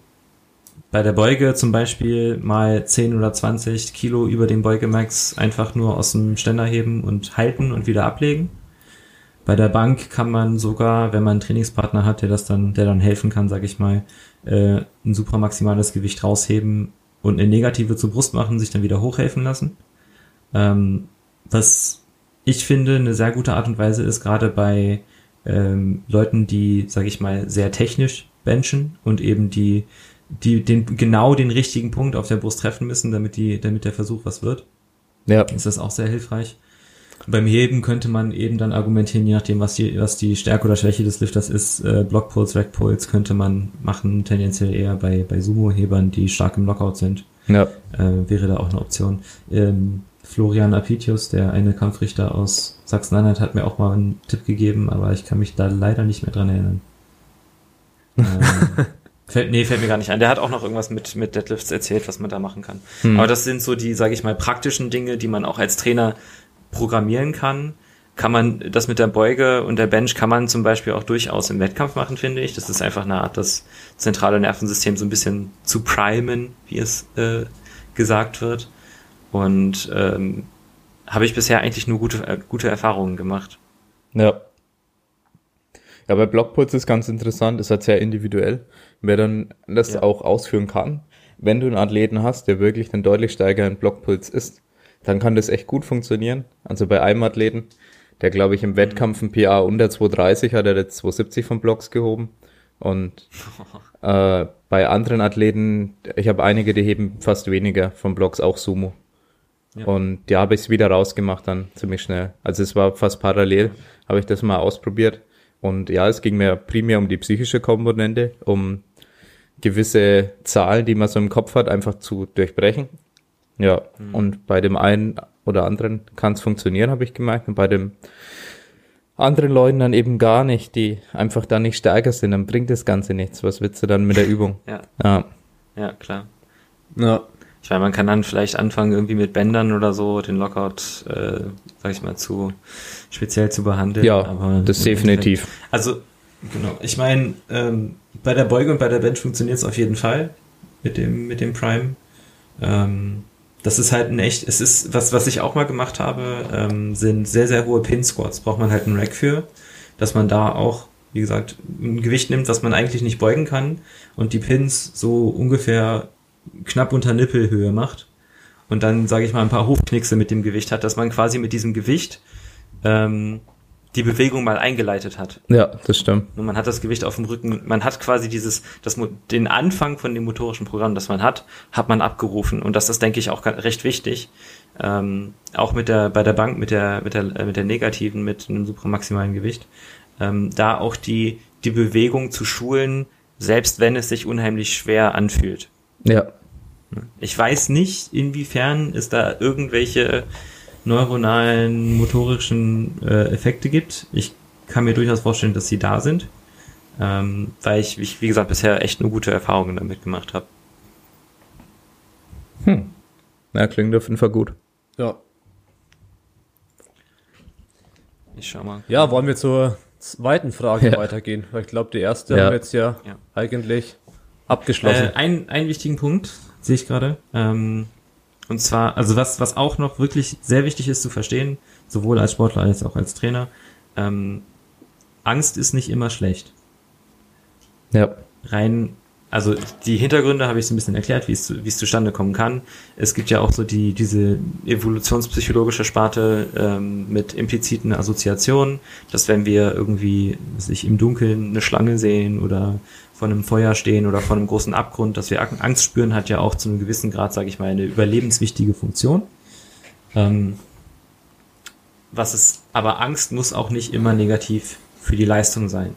bei der Beuge zum Beispiel mal 10 oder 20 Kilo über den Beugemax einfach nur aus dem Ständer heben und halten und wieder ablegen. Bei der Bank kann man sogar, wenn man einen Trainingspartner hat, der das dann, der dann helfen kann, sag ich mal, äh, ein super maximales Gewicht rausheben und eine negative zur Brust machen, sich dann wieder hochhelfen lassen. Ähm, was ich finde eine sehr gute Art und Weise ist, gerade bei ähm, Leuten, die, sag ich mal, sehr technisch benchen und eben die die den genau den richtigen Punkt auf der Brust treffen müssen, damit die, damit der Versuch was wird. Ja. Ist das auch sehr hilfreich. Beim Heben könnte man eben dann argumentieren, je nachdem, was die, was die Stärke oder Schwäche des Lifters ist, äh, Blockpuls, Rackpuls könnte man machen, tendenziell eher bei, bei Sumo-Hebern, die stark im Lockout sind. Ja. Äh, wäre da auch eine Option. Ähm, Florian Apitius, der eine Kampfrichter aus Sachsen-Anhalt, hat mir auch mal einen Tipp gegeben, aber ich kann mich da leider nicht mehr dran erinnern. ähm, Fällt, nee, fällt mir gar nicht ein. Der hat auch noch irgendwas mit, mit Deadlifts erzählt, was man da machen kann. Hm. Aber das sind so die, sage ich mal, praktischen Dinge, die man auch als Trainer programmieren kann. Kann man das mit der Beuge und der Bench kann man zum Beispiel auch durchaus im Wettkampf machen, finde ich. Das ist einfach eine Art, das zentrale Nervensystem so ein bisschen zu primen, wie es äh, gesagt wird. Und ähm, habe ich bisher eigentlich nur gute, äh, gute Erfahrungen gemacht. Ja. Ja, bei Blockpuls ist ganz interessant, ist halt sehr individuell, wer dann das Ja. auch ausführen kann. Wenn du einen Athleten hast, der wirklich einen deutlich steigeren Blockpuls ist, dann kann das echt gut funktionieren. Also bei einem Athleten, der glaube ich im Wettkampf ein PA unter 230 hat, er jetzt 270 von Blocks gehoben. Und äh, bei anderen Athleten, ich habe einige, die heben fast weniger von Blocks, auch Sumo. Ja. Und ja, habe ich es wieder rausgemacht dann ziemlich schnell. Also es war fast parallel, habe ich das mal ausprobiert. Und ja, es ging mir primär um die psychische Komponente, um gewisse Zahlen, die man so im Kopf hat, einfach zu durchbrechen. Ja, und bei dem einen oder anderen kann es funktionieren, habe ich gemerkt. Und bei dem anderen Leuten dann eben gar nicht, die einfach dann nicht stärker sind, dann bringt das Ganze nichts. Was willst du dann mit der Übung? Ja, Ja, ja, klar. Ja. Ich meine, man kann dann vielleicht anfangen, irgendwie mit Bändern oder so den Lockout, äh, sag ich mal, zu speziell zu behandeln. ja aber das definitiv. Endeffekt- Also, genau. Ich meine, ähm, bei der Beuge und bei der Bench funktioniert es auf jeden Fall mit dem, mit dem Prime. Ähm, das ist halt ein echt, es ist, was, was ich auch mal gemacht habe, ähm, sind sehr, sehr hohe Pin-Squats. Braucht man halt einen Rack für, dass man da auch, wie gesagt, ein Gewicht nimmt, was man eigentlich nicht beugen kann und die Pins so ungefähr knapp unter Nippelhöhe macht und dann, sage ich mal, ein paar Hofknickse mit dem Gewicht hat, dass man quasi mit diesem Gewicht ähm, die Bewegung mal eingeleitet hat. Ja, das stimmt. Und man hat das Gewicht auf dem Rücken, man hat quasi dieses, das, den Anfang von dem motorischen Programm, das man hat, hat man abgerufen. Und das ist, denke ich, auch recht wichtig. Ähm, auch mit der, bei der Bank, mit der, mit der, äh, mit der negativen, mit einem supramaximalen Gewicht, ähm, da auch die, die Bewegung zu schulen, selbst wenn es sich unheimlich schwer anfühlt. Ja, Ich weiß nicht, inwiefern es da irgendwelche neuronalen, motorischen äh, Effekte gibt. Ich kann mir durchaus vorstellen, dass sie da sind, ähm, weil ich, wie, wie gesagt, bisher echt nur gute Erfahrungen damit gemacht habe. ja klingt auf jeden Fall gut. Ja. Ich schau mal. Ja, wollen wir zur zweiten Frage Ja. weitergehen? Weil ich glaube, die erste Ja. haben wir jetzt ja, Ja. eigentlich abgeschlossen. Äh, ein, einen wichtigen Punkt sehe ich gerade. Ähm, und zwar, also was, was auch noch wirklich sehr wichtig ist zu verstehen, sowohl als Sportler als auch als Trainer, ähm, Angst ist nicht immer schlecht. Ja, rein, also die Hintergründe habe ich so ein bisschen erklärt, wie es, wie es zustande kommen kann. Es gibt ja auch so die, diese evolutionspsychologische Sparte ähm, mit impliziten Assoziationen, dass wenn wir irgendwie sich im Dunkeln eine Schlange sehen oder vor einem Feuer stehen oder vor einem großen Abgrund, dass wir Ang- Angst spüren, hat ja auch zu einem gewissen Grad, sage ich mal, eine überlebenswichtige Funktion. Ähm, was ist, aber Angst muss auch nicht immer negativ für die Leistung sein.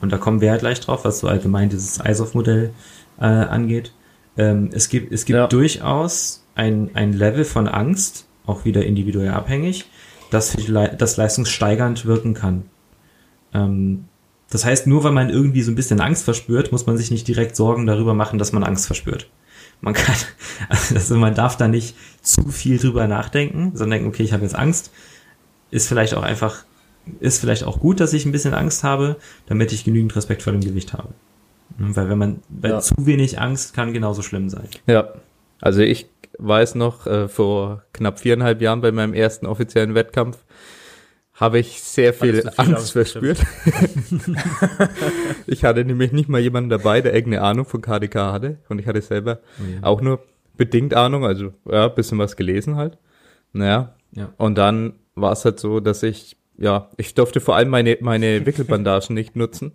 Und da kommen wir halt gleich drauf, was so allgemein dieses ISOF-Modell äh, angeht. Ähm, es gibt, es gibt Ja. durchaus ein, ein Level von Angst, auch wieder individuell abhängig, das für die das leistungssteigernd wirken kann. Ähm, das heißt, nur weil man irgendwie so ein bisschen Angst verspürt, muss man sich nicht direkt Sorgen darüber machen, dass man Angst verspürt. Man kann, also man darf da nicht zu viel drüber nachdenken, sondern denken, okay, ich habe jetzt Angst, ist vielleicht auch einfach, ist vielleicht auch gut, dass ich ein bisschen Angst habe, damit ich genügend Respekt vor dem Gewicht habe. Mhm, Weil wenn man, weil Ja. zu wenig Angst kann genauso schlimm sein. ja. Also ich weiß noch, äh, vor knapp viereinhalb Jahren bei meinem ersten offiziellen Wettkampf habe ich sehr viel, viel Angst verspürt. ich hatte nämlich nicht mal jemanden dabei, der irgendeine Ahnung von KDK hatte. Und ich hatte selber auch nur bedingt Ahnung, also ja, bisschen was gelesen halt. Naja. Ja. Und dann war es halt so, dass ich, ja, ich durfte vor allem meine, meine Wickelbandagen nicht nutzen.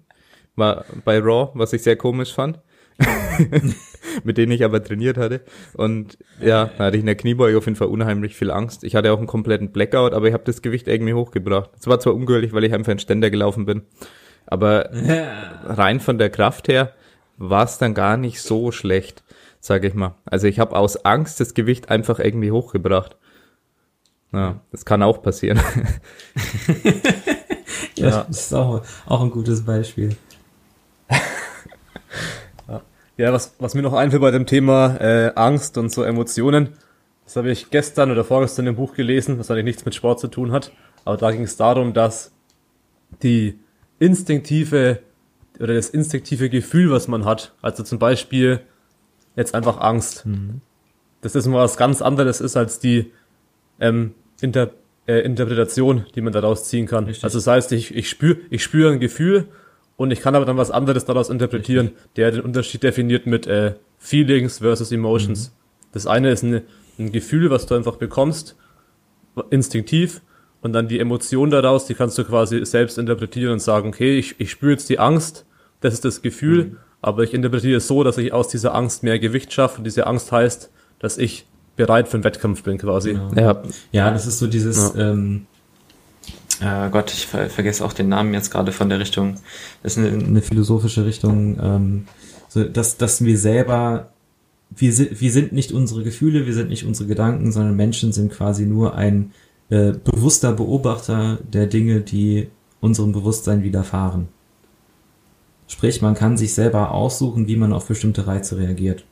War bei Raw, was ich sehr komisch fand. mit denen ich aber trainiert hatte. Und ja, da hatte ich in der Kniebeuge auf jeden Fall unheimlich viel Angst. Ich hatte auch einen kompletten Blackout, aber ich habe das Gewicht irgendwie hochgebracht. Es war zwar ungültig, weil ich einfach in Ständer gelaufen bin, aber rein von der Kraft her war es dann gar nicht so schlecht, sage ich mal. Also ich habe aus Angst das Gewicht einfach irgendwie hochgebracht. Ja, das kann auch passieren. Ja, das ist auch, auch ein gutes Beispiel. Ja, was, was mir noch einfällt bei dem Thema äh, Angst und so Emotionen, das habe ich gestern oder vorgestern im Buch gelesen, was eigentlich nichts mit Sport zu tun hat. Aber da ging es darum, dass die instinktive oder das instinktive Gefühl, was man hat, also zum Beispiel jetzt einfach Angst, dass das mal was ganz anderes ist als die ähm, Inter äh, Interpretation, die man daraus ziehen kann. Richtig. Also das heißt, ich, ich spüre ich spüre ein Gefühl und ich kann aber dann was anderes daraus interpretieren, der den Unterschied definiert mit äh, Feelings versus Emotions. Mhm. Das eine ist eine, ein Gefühl, was du einfach bekommst, instinktiv, und dann die Emotion daraus, die kannst du quasi selbst interpretieren und sagen, okay, ich, ich spüre jetzt die Angst, das ist das Gefühl, mhm. aber ich interpretiere es so, dass ich aus dieser Angst mehr Gewicht schaffe und diese Angst heißt, dass ich bereit für einen Wettkampf bin quasi. Genau. Ja. ja, das ist so dieses, ja. ähm, äh, Gott, ich ver vergesse auch den Namen jetzt gerade von der Richtung. Das ist eine, eine philosophische Richtung, ähm, so, dass, dass wir selber, wir sind, wir sind nicht unsere Gefühle, wir sind nicht unsere Gedanken, sondern Menschen sind quasi nur ein äh, bewusster Beobachter der Dinge, die unserem Bewusstsein widerfahren. Sprich, man kann sich selber aussuchen, wie man auf bestimmte Reize reagiert.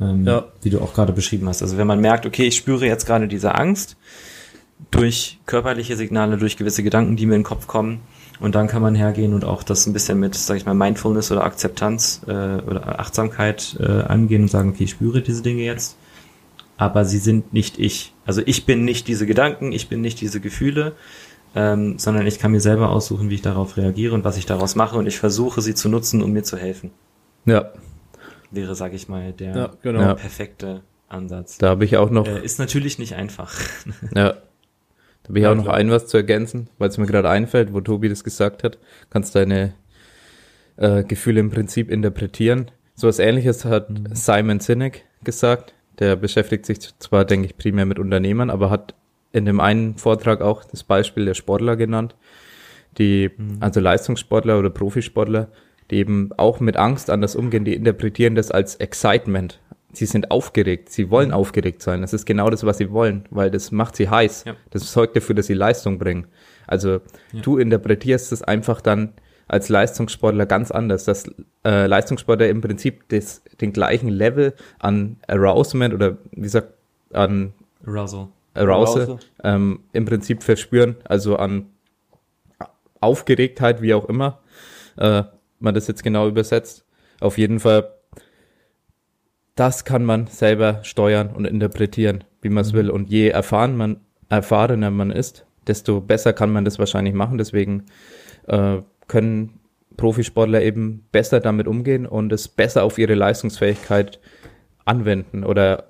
Ähm, ja. Wie du auch gerade beschrieben hast. Also wenn man merkt, okay, ich spüre jetzt gerade diese Angst durch körperliche Signale, durch gewisse Gedanken, die mir in den Kopf kommen, und dann kann man hergehen und auch das ein bisschen mit, sag ich mal, Mindfulness oder Akzeptanz äh, oder Achtsamkeit äh, angehen und sagen, okay, ich spüre diese Dinge jetzt, aber sie sind nicht ich. Also ich bin nicht diese Gedanken, ich bin nicht diese Gefühle, ähm, sondern ich kann mir selber aussuchen, wie ich darauf reagiere und was ich daraus mache und ich versuche sie zu nutzen, um mir zu helfen. Ja, wäre, sage ich mal, der ja, genau. perfekte Ansatz. Da habe ich auch noch. Äh, ist natürlich nicht einfach. ja. Da habe ich ja, auch noch klar. ein was zu ergänzen, weil es mir gerade einfällt, wo Tobi das gesagt hat. Kannst deine äh, Gefühle im Prinzip interpretieren. So was ähnliches hat mhm. Simon Sinek gesagt. Der beschäftigt sich zwar, denke ich, primär mit Unternehmern, aber hat in dem einen Vortrag auch das Beispiel der Sportler genannt, die, mhm. also Leistungssportler oder Profisportler, die eben auch mit Angst anders umgehen, die interpretieren das als Excitement. Sie sind aufgeregt, sie wollen aufgeregt sein. Das ist genau das, was sie wollen, weil das macht sie heiß. Ja. Das sorgt dafür, dass sie Leistung bringen. Also ja. du interpretierst es einfach dann als Leistungssportler ganz anders, dass äh, Leistungssportler im Prinzip das, den gleichen Level an Arousement oder wie sagt an Arousal, Arousal, Arousal. Ähm, im Prinzip verspüren, also an Aufgeregtheit, wie auch immer. Äh, man das jetzt genau übersetzt. Auf jeden Fall, das kann man selber steuern und interpretieren, wie man es mhm. will. Und je erfahren man, erfahrener man ist, desto besser kann man das wahrscheinlich machen. Deswegen äh, können Profisportler eben besser damit umgehen und es besser auf ihre Leistungsfähigkeit anwenden oder,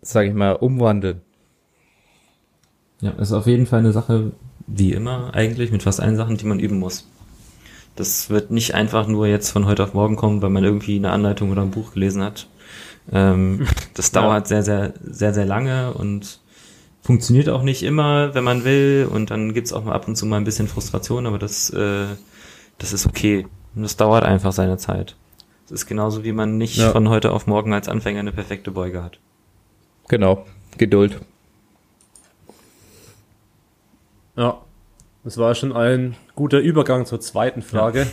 sage ich mal, umwandeln. Ja, ist auf jeden Fall eine Sache, wie immer eigentlich, mit fast allen Sachen, die man üben muss. Das wird nicht einfach nur jetzt von heute auf morgen kommen, weil man irgendwie eine Anleitung oder ein Buch gelesen hat. Ähm, das dauert ja. sehr, sehr, sehr, sehr lange und funktioniert auch nicht immer, wenn man will. Und dann gibt's auch mal ab und zu mal ein bisschen Frustration, aber das, äh, das ist okay. Und das dauert einfach seine Zeit. Es ist genauso, wie man nicht ja. von heute auf morgen als Anfänger eine perfekte Beuge hat. Genau. Geduld. Ja. Das war schon ein guter Übergang zur zweiten Frage, ja.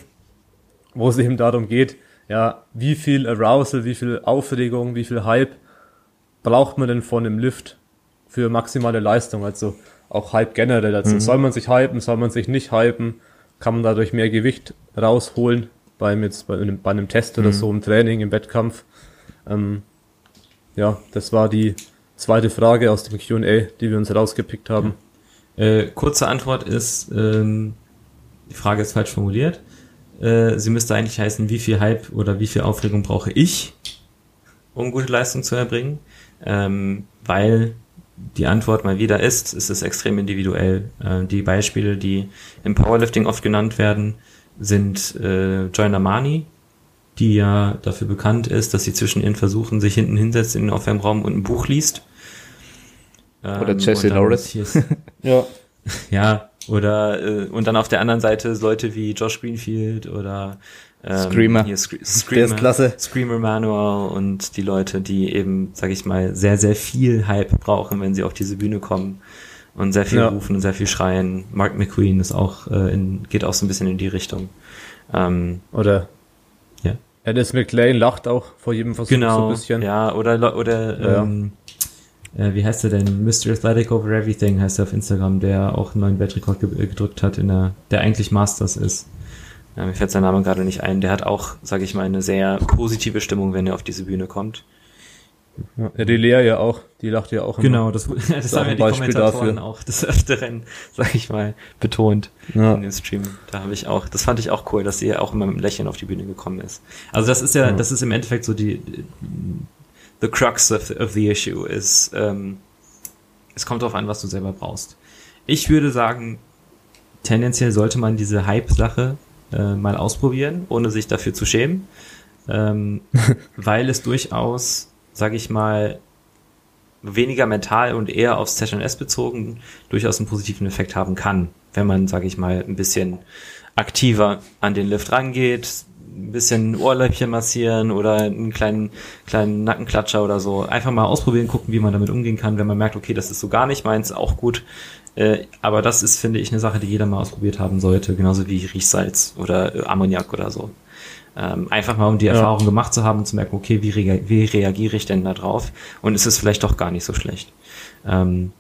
wo es eben darum geht, ja, wie viel Arousal, wie viel Aufregung, wie viel Hype braucht man denn von einem Lift für maximale Leistung? Also auch Hype generell. Also mhm. soll man sich hypen, soll man sich nicht hypen? Kann man dadurch mehr Gewicht rausholen beim jetzt bei einem, bei einem Test oder mhm. so im Training, im Wettkampf? Ähm, ja, das war die zweite Frage aus dem Q&A, die wir uns rausgepickt haben. Äh, kurze Antwort ist, ähm, die Frage ist falsch formuliert. Äh, sie müsste eigentlich heißen, wie viel Hype oder wie viel Aufregung brauche ich, um gute Leistung zu erbringen. Ähm, weil die Antwort mal wieder ist, ist es extrem individuell. Äh, die Beispiele, die im Powerlifting oft genannt werden, sind äh, Joyner Mani, die ja dafür bekannt ist, dass sie zwischen ihren Versuchen sich hinten hinsetzt in den Aufwärmraum und ein Buch liest oder ähm, Jesse Norris. ja. Ja, oder äh, und dann auf der anderen Seite Leute wie Josh Greenfield oder ähm, Screamer. Hier Sc Screamer, klasse. Screamer Manual und die Leute, die eben, sag ich mal, sehr, sehr viel Hype brauchen, wenn sie auf diese Bühne kommen und sehr viel ja. rufen und sehr viel schreien. Mark McQueen ist auch äh, in, geht auch so ein bisschen in die Richtung. Ähm, oder ja. Alice McLean lacht auch vor jedem Versuch genau, so ein bisschen. Ja, oder oder ja. ähm, äh, wie heißt er denn? Mr. Athletic Over Everything heißt er auf Instagram, der auch einen neuen Weltrekord ge gedrückt hat, in der, der eigentlich Masters ist. Ja, mir fällt sein Name gerade nicht ein. Der hat auch, sage ich mal, eine sehr positive Stimmung, wenn er auf diese Bühne kommt. Ja, die Lea ja auch, die lacht ja auch immer. Genau, das, das haben ja die Beispiel Kommentatoren dafür. auch des Öfteren, sag ich mal, betont ja. in dem Stream. Da habe ich auch, das fand ich auch cool, dass sie ja auch immer mit einem Lächeln auf die Bühne gekommen ist. Also das ist ja, ja. das ist im Endeffekt so die, the crux of, of the issue ist, ähm, es kommt darauf an, was du selber brauchst. Ich würde sagen, tendenziell sollte man diese Hype-Sache äh, mal ausprobieren, ohne sich dafür zu schämen, ähm, weil es durchaus, sage ich mal, weniger mental und eher aufs Session S bezogen durchaus einen positiven Effekt haben kann, wenn man, sage ich mal, ein bisschen aktiver an den Lift rangeht, ein bisschen Ohrläppchen massieren oder einen kleinen, kleinen Nackenklatscher oder so. Einfach mal ausprobieren, gucken, wie man damit umgehen kann. Wenn man merkt, okay, das ist so gar nicht meins, auch gut. Äh, aber das ist, finde ich, eine Sache, die jeder mal ausprobiert haben sollte, genauso wie Riechsalz oder äh, Ammoniak oder so. Ähm, einfach mal, um die ja. Erfahrung gemacht zu haben, zu merken, okay, wie, rea wie reagiere ich denn da drauf? Und es ist vielleicht doch gar nicht so schlecht. Ähm,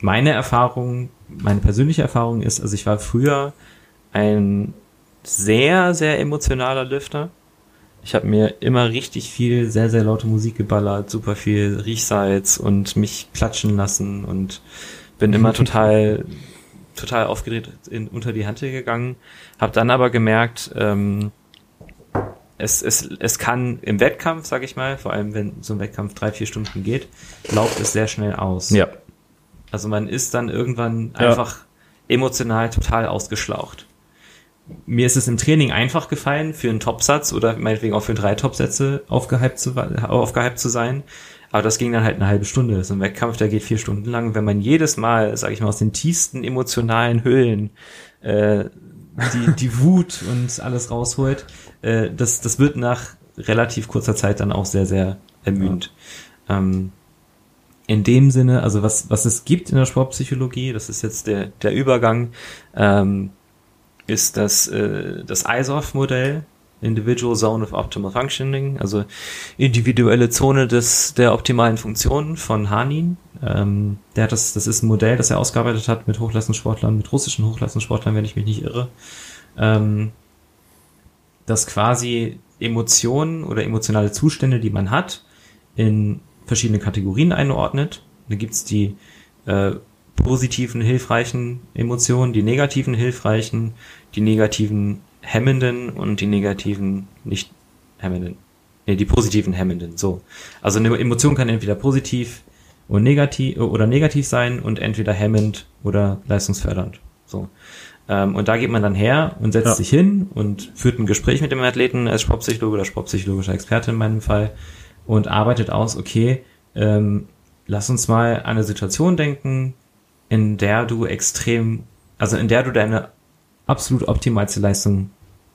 meine Erfahrung, meine persönliche Erfahrung ist, also ich war früher ein sehr, sehr emotionaler Lüfter. Ich habe mir immer richtig viel, sehr, sehr laute Musik geballert, super viel Riechsalz und mich klatschen lassen und bin immer total, total aufgedreht in, unter die Hand gegangen. Hab dann aber gemerkt, ähm, es, es, es kann im Wettkampf, sag ich mal, vor allem wenn so ein Wettkampf drei, vier Stunden geht, lauft es sehr schnell aus. Ja. Also man ist dann irgendwann ja. einfach emotional total ausgeschlaucht mir ist es im Training einfach gefallen, für einen Topsatz oder meinetwegen auch für drei Topsätze aufgehypt zu, aufgehypt zu sein. Aber das ging dann halt eine halbe Stunde. So ein Wettkampf, der geht vier Stunden lang. Wenn man jedes Mal, sag ich mal, aus den tiefsten emotionalen Höhlen äh, die, die Wut und alles rausholt, äh, das, das wird nach relativ kurzer Zeit dann auch sehr, sehr ermüdend. Ja. Ähm, in dem Sinne, also was, was es gibt in der Sportpsychologie, das ist jetzt der, der Übergang, ähm, ist das, äh, das ISOF-Modell, Individual Zone of Optimal Functioning, also individuelle Zone des, der optimalen Funktionen von Hanin. Ähm, der hat das, das ist ein Modell, das er ausgearbeitet hat mit Hochleistungssportlern, mit russischen Hochleistungssportlern, wenn ich mich nicht irre. Ähm, dass quasi Emotionen oder emotionale Zustände, die man hat, in verschiedene Kategorien einordnet. Da gibt's die äh, positiven, hilfreichen Emotionen, die negativen, hilfreichen, die negativen, hemmenden und die negativen, nicht hemmenden. Nee, die positiven, hemmenden. So. Also eine Emotion kann entweder positiv und negativ oder negativ sein und entweder hemmend oder leistungsfördernd. So. Ähm, und da geht man dann her und setzt ja. sich hin und führt ein Gespräch mit dem Athleten als Sportpsychologe oder sportpsychologischer Experte in meinem Fall und arbeitet aus, okay, ähm, lass uns mal an eine Situation denken, in der du extrem, also in der du deine absolut optimalste Leistung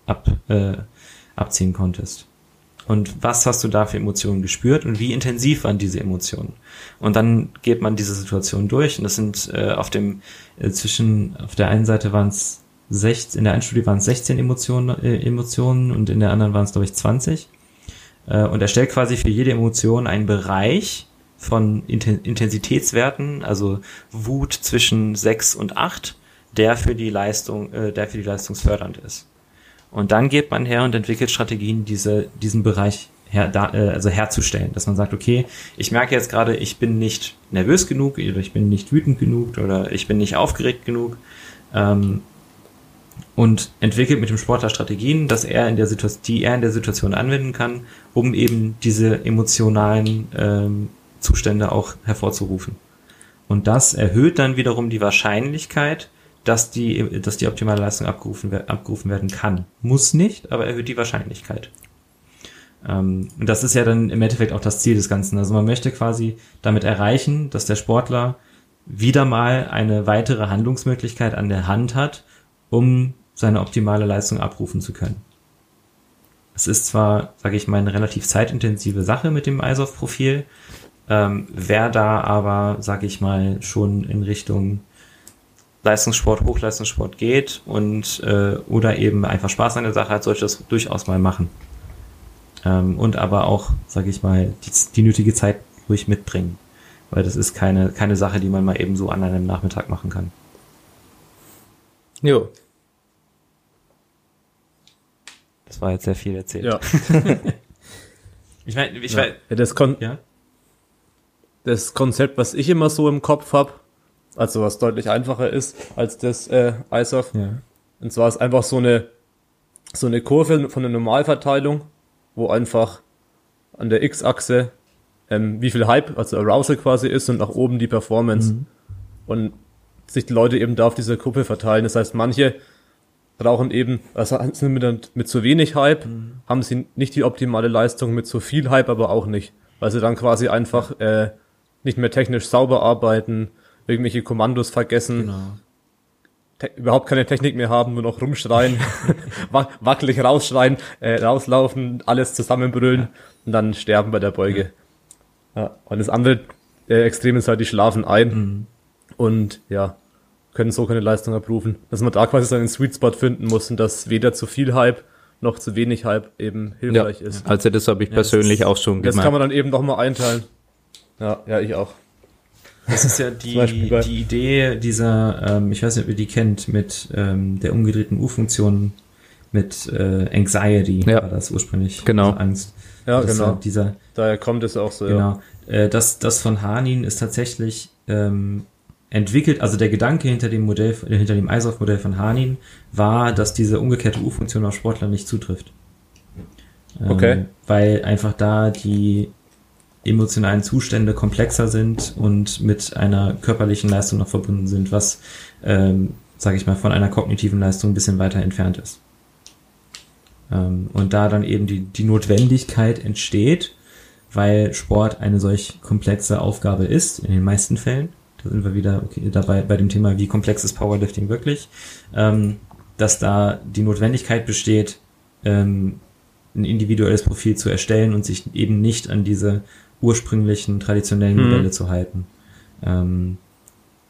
ab, äh, abziehen konntest. Und was hast du da für Emotionen gespürt und wie intensiv waren diese Emotionen? Und dann geht man diese Situation durch und das sind äh, auf dem äh, zwischen auf der einen Seite waren es 16, in der einen Studie waren es 16 Emotionen, äh, Emotionen und in der anderen waren es glaube ich 20. Äh, und er stellt quasi für jede Emotion einen Bereich von Intensitätswerten, also Wut zwischen 6 und 8, der für die Leistung, äh, der für die Leistung fördernd ist. Und dann geht man her und entwickelt Strategien, diese, diesen Bereich her, da, äh, also herzustellen, dass man sagt, okay, ich merke jetzt gerade, ich bin nicht nervös genug oder ich bin nicht wütend genug oder ich bin nicht aufgeregt genug ähm, und entwickelt mit dem Sportler Strategien, dass er in der Situation, die er in der Situation anwenden kann, um eben diese emotionalen ähm, Zustände auch hervorzurufen. Und das erhöht dann wiederum die Wahrscheinlichkeit, dass die, dass die optimale Leistung abgerufen, abgerufen werden kann. Muss nicht, aber erhöht die Wahrscheinlichkeit. Ähm, und das ist ja dann im Endeffekt auch das Ziel des Ganzen. Also man möchte quasi damit erreichen, dass der Sportler wieder mal eine weitere Handlungsmöglichkeit an der Hand hat, um seine optimale Leistung abrufen zu können. Es ist zwar, sage ich mal, eine relativ zeitintensive Sache mit dem ISOF-Profil, ähm, wer da aber, sag ich mal, schon in Richtung Leistungssport, Hochleistungssport geht und äh, oder eben einfach Spaß an der Sache hat, sollte das durchaus mal machen. Ähm, und aber auch, sag ich mal, die, die nötige Zeit ruhig mitbringen. Weil das ist keine, keine Sache, die man mal eben so an einem Nachmittag machen kann. Jo. Das war jetzt sehr viel erzählt. Ja. ich meine, ich ja. weiß. Das kon ja? Das Konzept, was ich immer so im Kopf habe, also was deutlich einfacher ist als das äh, ISOF. Ja. Und zwar ist einfach so eine so eine Kurve von der Normalverteilung, wo einfach an der X-Achse ähm, wie viel Hype, also Arousal quasi ist und nach oben die Performance. Mhm. Und sich die Leute eben da auf dieser Gruppe verteilen. Das heißt, manche brauchen eben, also sind mit, mit zu wenig Hype, haben sie nicht die optimale Leistung, mit zu viel Hype aber auch nicht. Weil sie dann quasi einfach äh, nicht mehr technisch sauber arbeiten, irgendwelche Kommandos vergessen, Genau. te überhaupt keine Technik mehr haben, nur noch rumschreien, wa wackelig rausschreien, äh, rauslaufen, alles zusammenbrüllen und dann sterben bei der Beuge. Ja. Und das andere äh, Extrem ist halt, die schlafen ein und ja, können so keine Leistung abrufen. Dass man da quasi seinen Sweet Spot finden muss und dass weder zu viel Hype noch zu wenig Hype eben Ja, hilfreich ist. also das habe ich Ja, persönlich auch schon Das kann man dann eben noch mal einteilen. Ja, ja, ich auch. Das ist ja die, die Idee dieser, ähm, ich weiß nicht, ob ihr die kennt, mit ähm, der umgedrehten U-Funktion mit äh, Anxiety, Ja. war das ursprünglich. Genau. Also Angst. Ja, das genau. War dieser, Daher kommt es auch so, ja. genau. Äh, das, das von Hanin ist tatsächlich ähm, entwickelt, also der Gedanke hinter dem Modell, äh, hinter dem ISOF-Modell von Hanin war, dass diese umgekehrte U-Funktion auf Sportler nicht zutrifft. Ähm, Okay. Weil einfach da die emotionalen Zustände komplexer sind und mit einer körperlichen Leistung noch verbunden sind, was, ähm, sage ich mal, von einer kognitiven Leistung ein bisschen weiter entfernt ist. Ähm, und da dann eben die, die Notwendigkeit entsteht, weil Sport eine solch komplexe Aufgabe ist, in den meisten Fällen. Da sind wir wieder okay, dabei bei dem Thema, wie komplex ist Powerlifting wirklich, ähm, dass da die Notwendigkeit besteht, ähm, ein individuelles Profil zu erstellen und sich eben nicht an diese ursprünglichen traditionellen Mhm. Modelle zu halten. Ähm,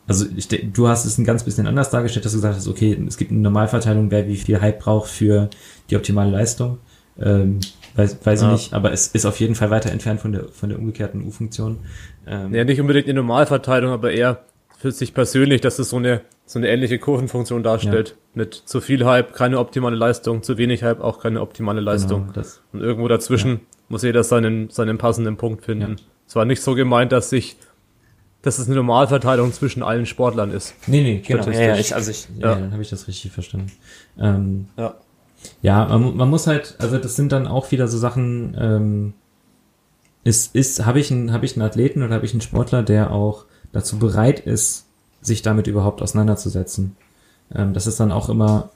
also ich, du hast es ein ganz bisschen anders dargestellt, dass du gesagt hast, okay, es gibt eine Normalverteilung, wer wie viel Hype braucht für die optimale Leistung. Ähm, weiß weiß Ja. ich nicht, aber es ist auf jeden Fall weiter entfernt von der, von der umgekehrten U-Funktion. Ähm, Ja, nicht unbedingt eine Normalverteilung, aber eher für sich persönlich, dass es so eine, so eine ähnliche Kurvenfunktion darstellt. Mit zu viel Hype, keine optimale Leistung, zu wenig Hype, auch keine optimale Leistung. Genau, das, Und irgendwo dazwischen muss jeder seinen, seinen passenden Punkt finden. Ja. Es war nicht so gemeint, dass sich, dass es eine Normalverteilung zwischen allen Sportlern ist. nee, nee, genau. Ja, ja, ich, also ich, ja, Ja. dann habe ich das richtig verstanden. Ähm, Ja. Ja, man, man muss halt, also das sind dann auch wieder so Sachen, ähm, ist, ist, habe ich einen, habe ich einen Athleten oder habe ich einen Sportler, der auch dazu bereit ist, sich damit überhaupt auseinanderzusetzen. Ähm, das ist dann auch immer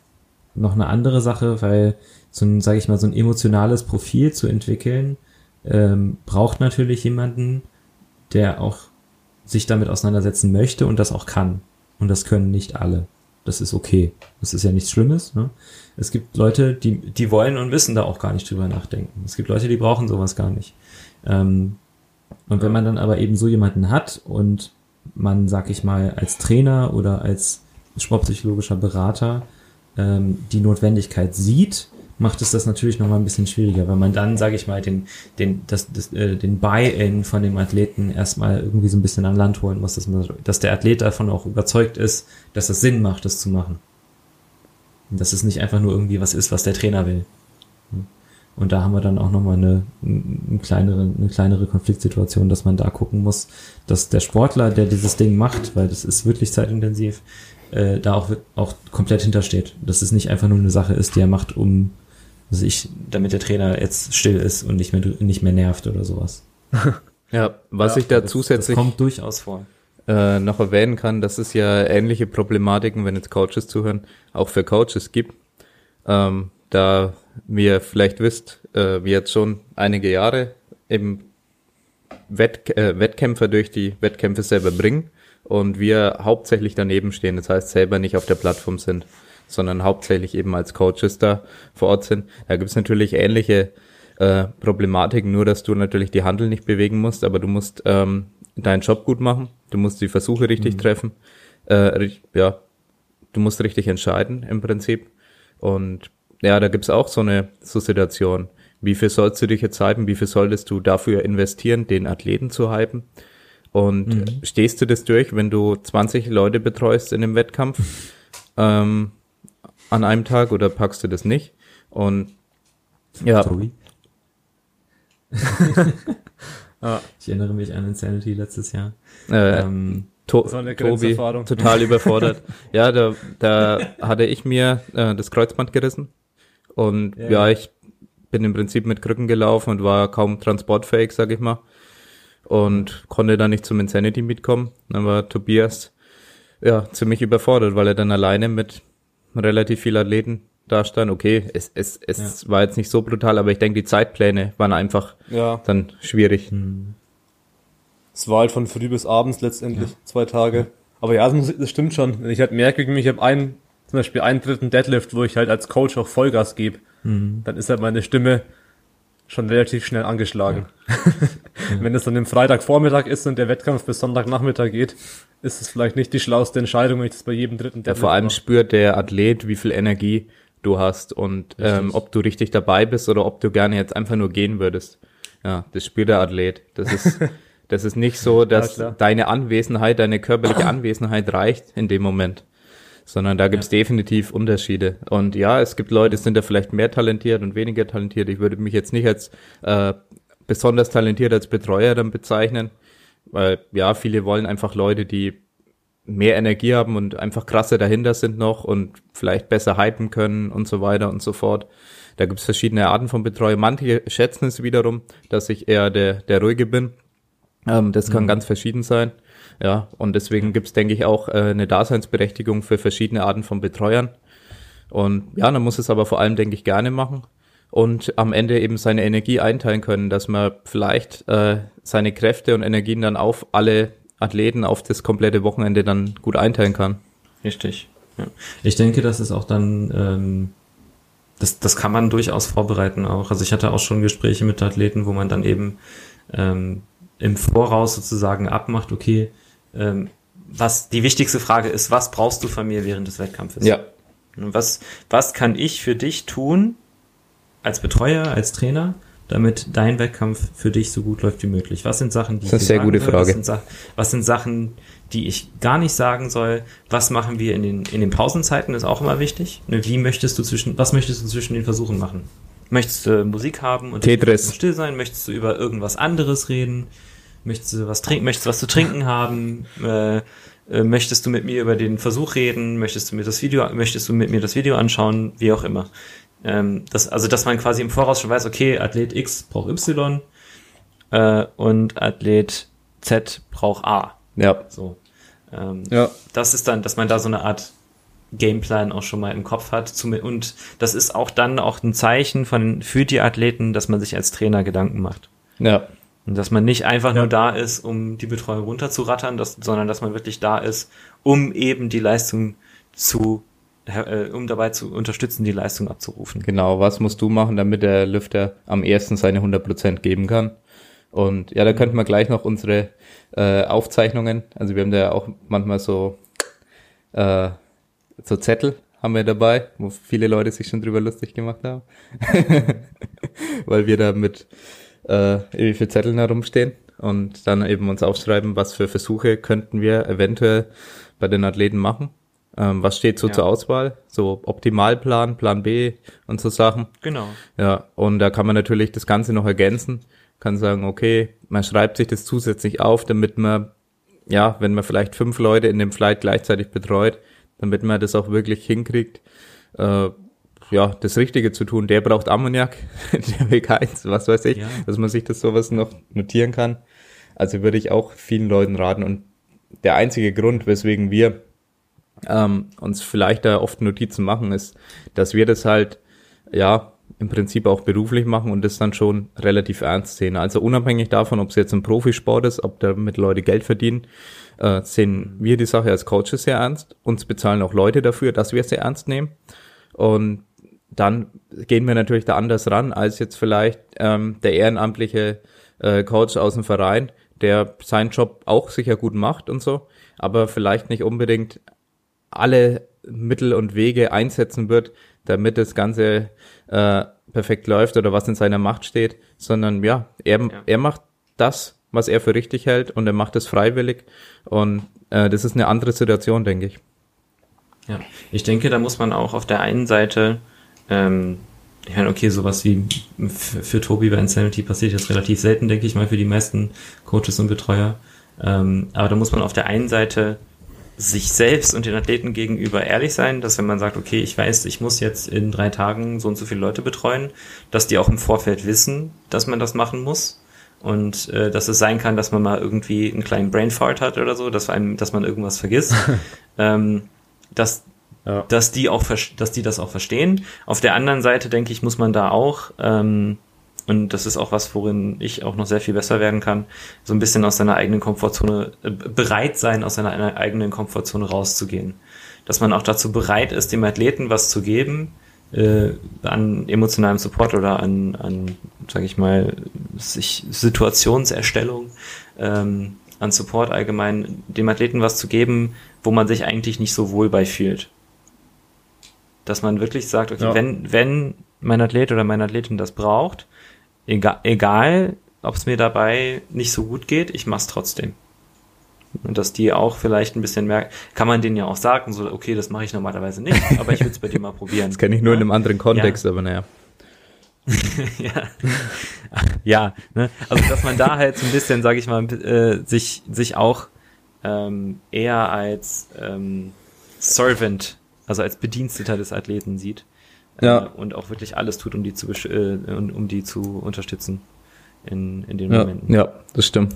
noch eine andere Sache, weil so ein, sage ich mal, so ein emotionales Profil zu entwickeln, ähm, braucht natürlich jemanden, der auch sich damit auseinandersetzen möchte und das auch kann. Und das können nicht alle. Das ist okay. Das ist ja nichts Schlimmes. Ne? Es gibt Leute, die, die wollen und wissen da auch gar nicht drüber nachdenken. Es gibt Leute, die brauchen sowas gar nicht. Ähm, und wenn man dann aber eben so jemanden hat und man, sag ich mal, als Trainer oder als sportpsychologischer Berater ähm, die Notwendigkeit sieht, macht es das natürlich nochmal ein bisschen schwieriger, weil man dann, sage ich mal, den, den, das, das, äh, den Buy-in von dem Athleten erstmal irgendwie so ein bisschen an Land holen muss, dass, man, dass der Athlet davon auch überzeugt ist, dass das Sinn macht, das zu machen. Und dass es nicht einfach nur irgendwie was ist, was der Trainer will. Und da haben wir dann auch nochmal eine, eine, kleinere, eine kleinere Konfliktsituation, dass man da gucken muss, dass der Sportler, der dieses Ding macht, weil das ist wirklich zeitintensiv, äh, da auch, auch komplett hintersteht. Dass es nicht einfach nur eine Sache ist, die er macht, um sich, damit der Trainer jetzt still ist und nicht mehr, nicht mehr nervt oder sowas. Ja, was Ja, ich da Das- zusätzlich Das kommt durchaus vor. äh, noch erwähnen kann, dass es ja ähnliche Problematiken, wenn jetzt Coaches zuhören, auch für Coaches gibt. Ähm, da wir vielleicht wisst, äh, wir jetzt schon einige Jahre eben Wett, äh, Wettkämpfer durch die Wettkämpfe selber bringen und wir hauptsächlich daneben stehen, das heißt selber nicht auf der Plattform sind, sondern hauptsächlich eben als Coaches da vor Ort sind. Da gibt es natürlich ähnliche äh, Problematiken, nur dass du natürlich die Handel nicht bewegen musst, aber du musst ähm, deinen Job gut machen, du musst die Versuche richtig treffen, äh, ja, du musst richtig entscheiden im Prinzip. Und ja, da gibt's auch so eine so Situation. Wie viel sollst du dich jetzt hypen? Wie viel solltest du dafür investieren, den Athleten zu hypen? Und stehst du das durch, wenn du 20 Leute betreust in einem Wettkampf ähm, an einem Tag oder packst du das nicht? Und ja, Tobi? Ja. Ich erinnere mich an Insanity letztes Jahr. Äh, ähm, to Tobi, total überfordert. ja, da, da hatte ich mir äh, das Kreuzband gerissen. Und ja, ja, ich bin im Prinzip mit Krücken gelaufen und war kaum transportfähig, sag ich mal. Und konnte dann nicht zum Insanity mitkommen. Dann war Tobias ja ziemlich überfordert, weil er dann alleine mit relativ vielen Athleten da stand. Okay, es, es, es ja. war jetzt nicht so brutal, aber ich denke, die Zeitpläne waren einfach ja. dann schwierig. Hm. Es war halt von früh bis abends letztendlich, ja. zwei Tage. Aber ja, das, das stimmt schon. Ich halt merke, ich habe einen, zum Beispiel einen dritten Deadlift, wo ich halt als Coach auch Vollgas gebe, mhm. dann ist halt meine Stimme schon relativ schnell angeschlagen. Ja. Wenn es dann im Freitagvormittag ist und der Wettkampf bis Sonntagnachmittag geht, ist es vielleicht nicht die schlauste Entscheidung, wenn ich das bei jedem dritten Deadlift ja, vor allem mache. spürt der Athlet, wie viel Energie du hast und ähm, ob du richtig dabei bist oder ob du gerne jetzt einfach nur gehen würdest. Ja, das spürt der Athlet. Das ist, das ist nicht so, dass ja, deine Anwesenheit, deine körperliche Anwesenheit reicht in dem Moment, sondern da gibt's ja. definitiv Unterschiede. Und ja, es gibt Leute, die sind da vielleicht mehr talentiert und weniger talentiert. Ich würde mich jetzt nicht als äh, besonders talentiert als Betreuer dann bezeichnen, weil ja, viele wollen einfach Leute, die mehr Energie haben und einfach krasser dahinter sind noch und vielleicht besser hypen können und so weiter und so fort. Da gibt es verschiedene Arten von Betreuung. Manche schätzen es wiederum, dass ich eher der, der Ruhige bin. Ähm, das kann mhm. ganz verschieden sein. Ja, und deswegen gibt es, denke ich, auch äh, eine Daseinsberechtigung für verschiedene Arten von Betreuern. Und ja, man muss es aber vor allem, denke ich, gerne machen und am Ende eben seine Energie einteilen können, dass man vielleicht äh, seine Kräfte und Energien dann auf alle Athleten auf das komplette Wochenende dann gut einteilen kann. Richtig. Ja. Ich denke, das ist auch dann, ähm, das, das kann man durchaus vorbereiten auch. Also ich hatte auch schon Gespräche mit Athleten, wo man dann eben ähm, im Voraus sozusagen abmacht, okay, ähm, was die wichtigste Frage ist, was brauchst du von mir während des Wettkampfes? Ja. Was, was kann ich für dich tun, als Betreuer, als Trainer, damit dein Wettkampf für dich so gut läuft wie möglich? Was sind Sachen, die das ist eine sehr gute? Frage. Was sind, was sind, Sachen, die ich gar nicht sagen soll? Was machen wir in den, in den Pausenzeiten, ist auch immer wichtig. Ne, wie möchtest du zwischen, was möchtest du zwischen den Versuchen machen? Möchtest du Musik haben und Tetris. still sein? Möchtest du über irgendwas anderes reden? Möchtest du was trinken? Möchtest du was zu trinken haben? Äh, äh, möchtest du mit mir über den Versuch reden? Möchtest du mir das Video, möchtest du mit mir das Video anschauen? Wie auch immer. Ähm, das, also, dass man quasi im Voraus schon weiß, okay, Athlet X braucht Y äh, und Athlet Z braucht A. Ja. So. Ähm, ja. Das ist dann, dass man da so eine Art Gameplan auch schon mal im Kopf hat. Und das ist auch dann auch ein Zeichen von, für die Athleten, dass man sich als Trainer Gedanken macht. Ja. Und dass man nicht einfach ja. nur da ist, um die Betreuung runterzurattern, dass, sondern dass man wirklich da ist, um eben die Leistung zu äh, um dabei zu unterstützen, die Leistung abzurufen. Genau, was musst du machen, damit der Lüfter am ersten seine 100% geben kann? Und ja, da könnten wir gleich noch unsere äh, Aufzeichnungen, also wir haben da ja auch manchmal so, äh, so Zettel haben wir dabei, wo viele Leute sich schon drüber lustig gemacht haben, weil wir da mit äh, wie viele Zetteln herumstehen und dann eben uns aufschreiben, was für Versuche könnten wir eventuell bei den Athleten machen. Ähm, was steht so ja. zur Auswahl? So Optimalplan, Plan B und so Sachen. Genau. Ja, und da kann man natürlich das Ganze noch ergänzen. Kann sagen, okay, man schreibt sich das zusätzlich auf, damit man, ja, wenn man vielleicht fünf Leute in dem Flight gleichzeitig betreut, damit man das auch wirklich hinkriegt, äh, ja, das Richtige zu tun. Der braucht Ammoniak, der will keins, was weiß ich, ja. dass man sich das sowas noch notieren kann. Also würde ich auch vielen Leuten raten. Und der einzige Grund, weswegen wir ähm, uns vielleicht da oft Notizen machen, ist, dass wir das halt, ja, im Prinzip auch beruflich machen und das dann schon relativ ernst sehen. Also unabhängig davon, ob es jetzt ein Profisport ist, ob damit Leute Geld verdienen, äh, sehen wir die Sache als Coaches sehr ernst. Uns bezahlen auch Leute dafür, dass wir es sehr ernst nehmen. Und dann gehen wir natürlich da anders ran als jetzt vielleicht ähm, der ehrenamtliche äh, Coach aus dem Verein, der seinen Job auch sicher gut macht und so, aber vielleicht nicht unbedingt alle Mittel und Wege einsetzen wird, damit das Ganze äh, perfekt läuft oder was in seiner Macht steht, sondern ja, er, ja. er macht das, was er für richtig hält und er macht es freiwillig und äh, das ist eine andere Situation, denke ich. Ja, ich denke, da muss man auch auf der einen Seite ähm, ich meine, okay, sowas wie für, Tobi bei Insanity passiert jetzt relativ selten, denke ich mal, für die meisten Coaches und Betreuer. Ähm, aber da muss man auf der einen Seite sich selbst und den Athleten gegenüber ehrlich sein, dass wenn man sagt, okay, ich weiß, ich muss jetzt in drei Tagen so und so viele Leute betreuen, dass die auch im Vorfeld wissen, dass man das machen muss und äh, dass es sein kann, dass man mal irgendwie einen kleinen Brainfart hat oder so, dass einem, dass man irgendwas vergisst, ähm, dass ja. dass die auch dass die das auch verstehen. Auf der anderen Seite denke ich, muss man da auch ähm, und das ist auch was, worin ich auch noch sehr viel besser werden kann, so ein bisschen aus seiner eigenen Komfortzone, äh, bereit sein, aus seiner eigenen Komfortzone rauszugehen. Dass man auch dazu bereit ist, dem Athleten was zu geben, äh, an emotionalem Support oder an, an sage ich mal, sich Situationserstellung, ähm, an Support allgemein, dem Athleten was zu geben, wo man sich eigentlich nicht so wohl bei fühlt. Dass man wirklich sagt, okay, ja. wenn, wenn mein Athlet oder meine Athletin das braucht, egal, egal ob es mir dabei nicht so gut geht, ich mach's trotzdem. Und dass die auch vielleicht ein bisschen merken, kann man denen ja auch sagen, so, okay, das mache ich normalerweise nicht, aber ich würde es bei dir mal probieren. Das kenne ich nur ja? in einem anderen Kontext, ja. aber naja. ja, ja ne? also dass man da halt so ein bisschen, sage ich mal, äh, sich, sich auch ähm, eher als ähm, Servant, also als Bediensteter des Athleten sieht ja. Äh, und auch wirklich alles tut, um die zu, äh, um die zu unterstützen in, in den ja. Momenten. Ja, das stimmt.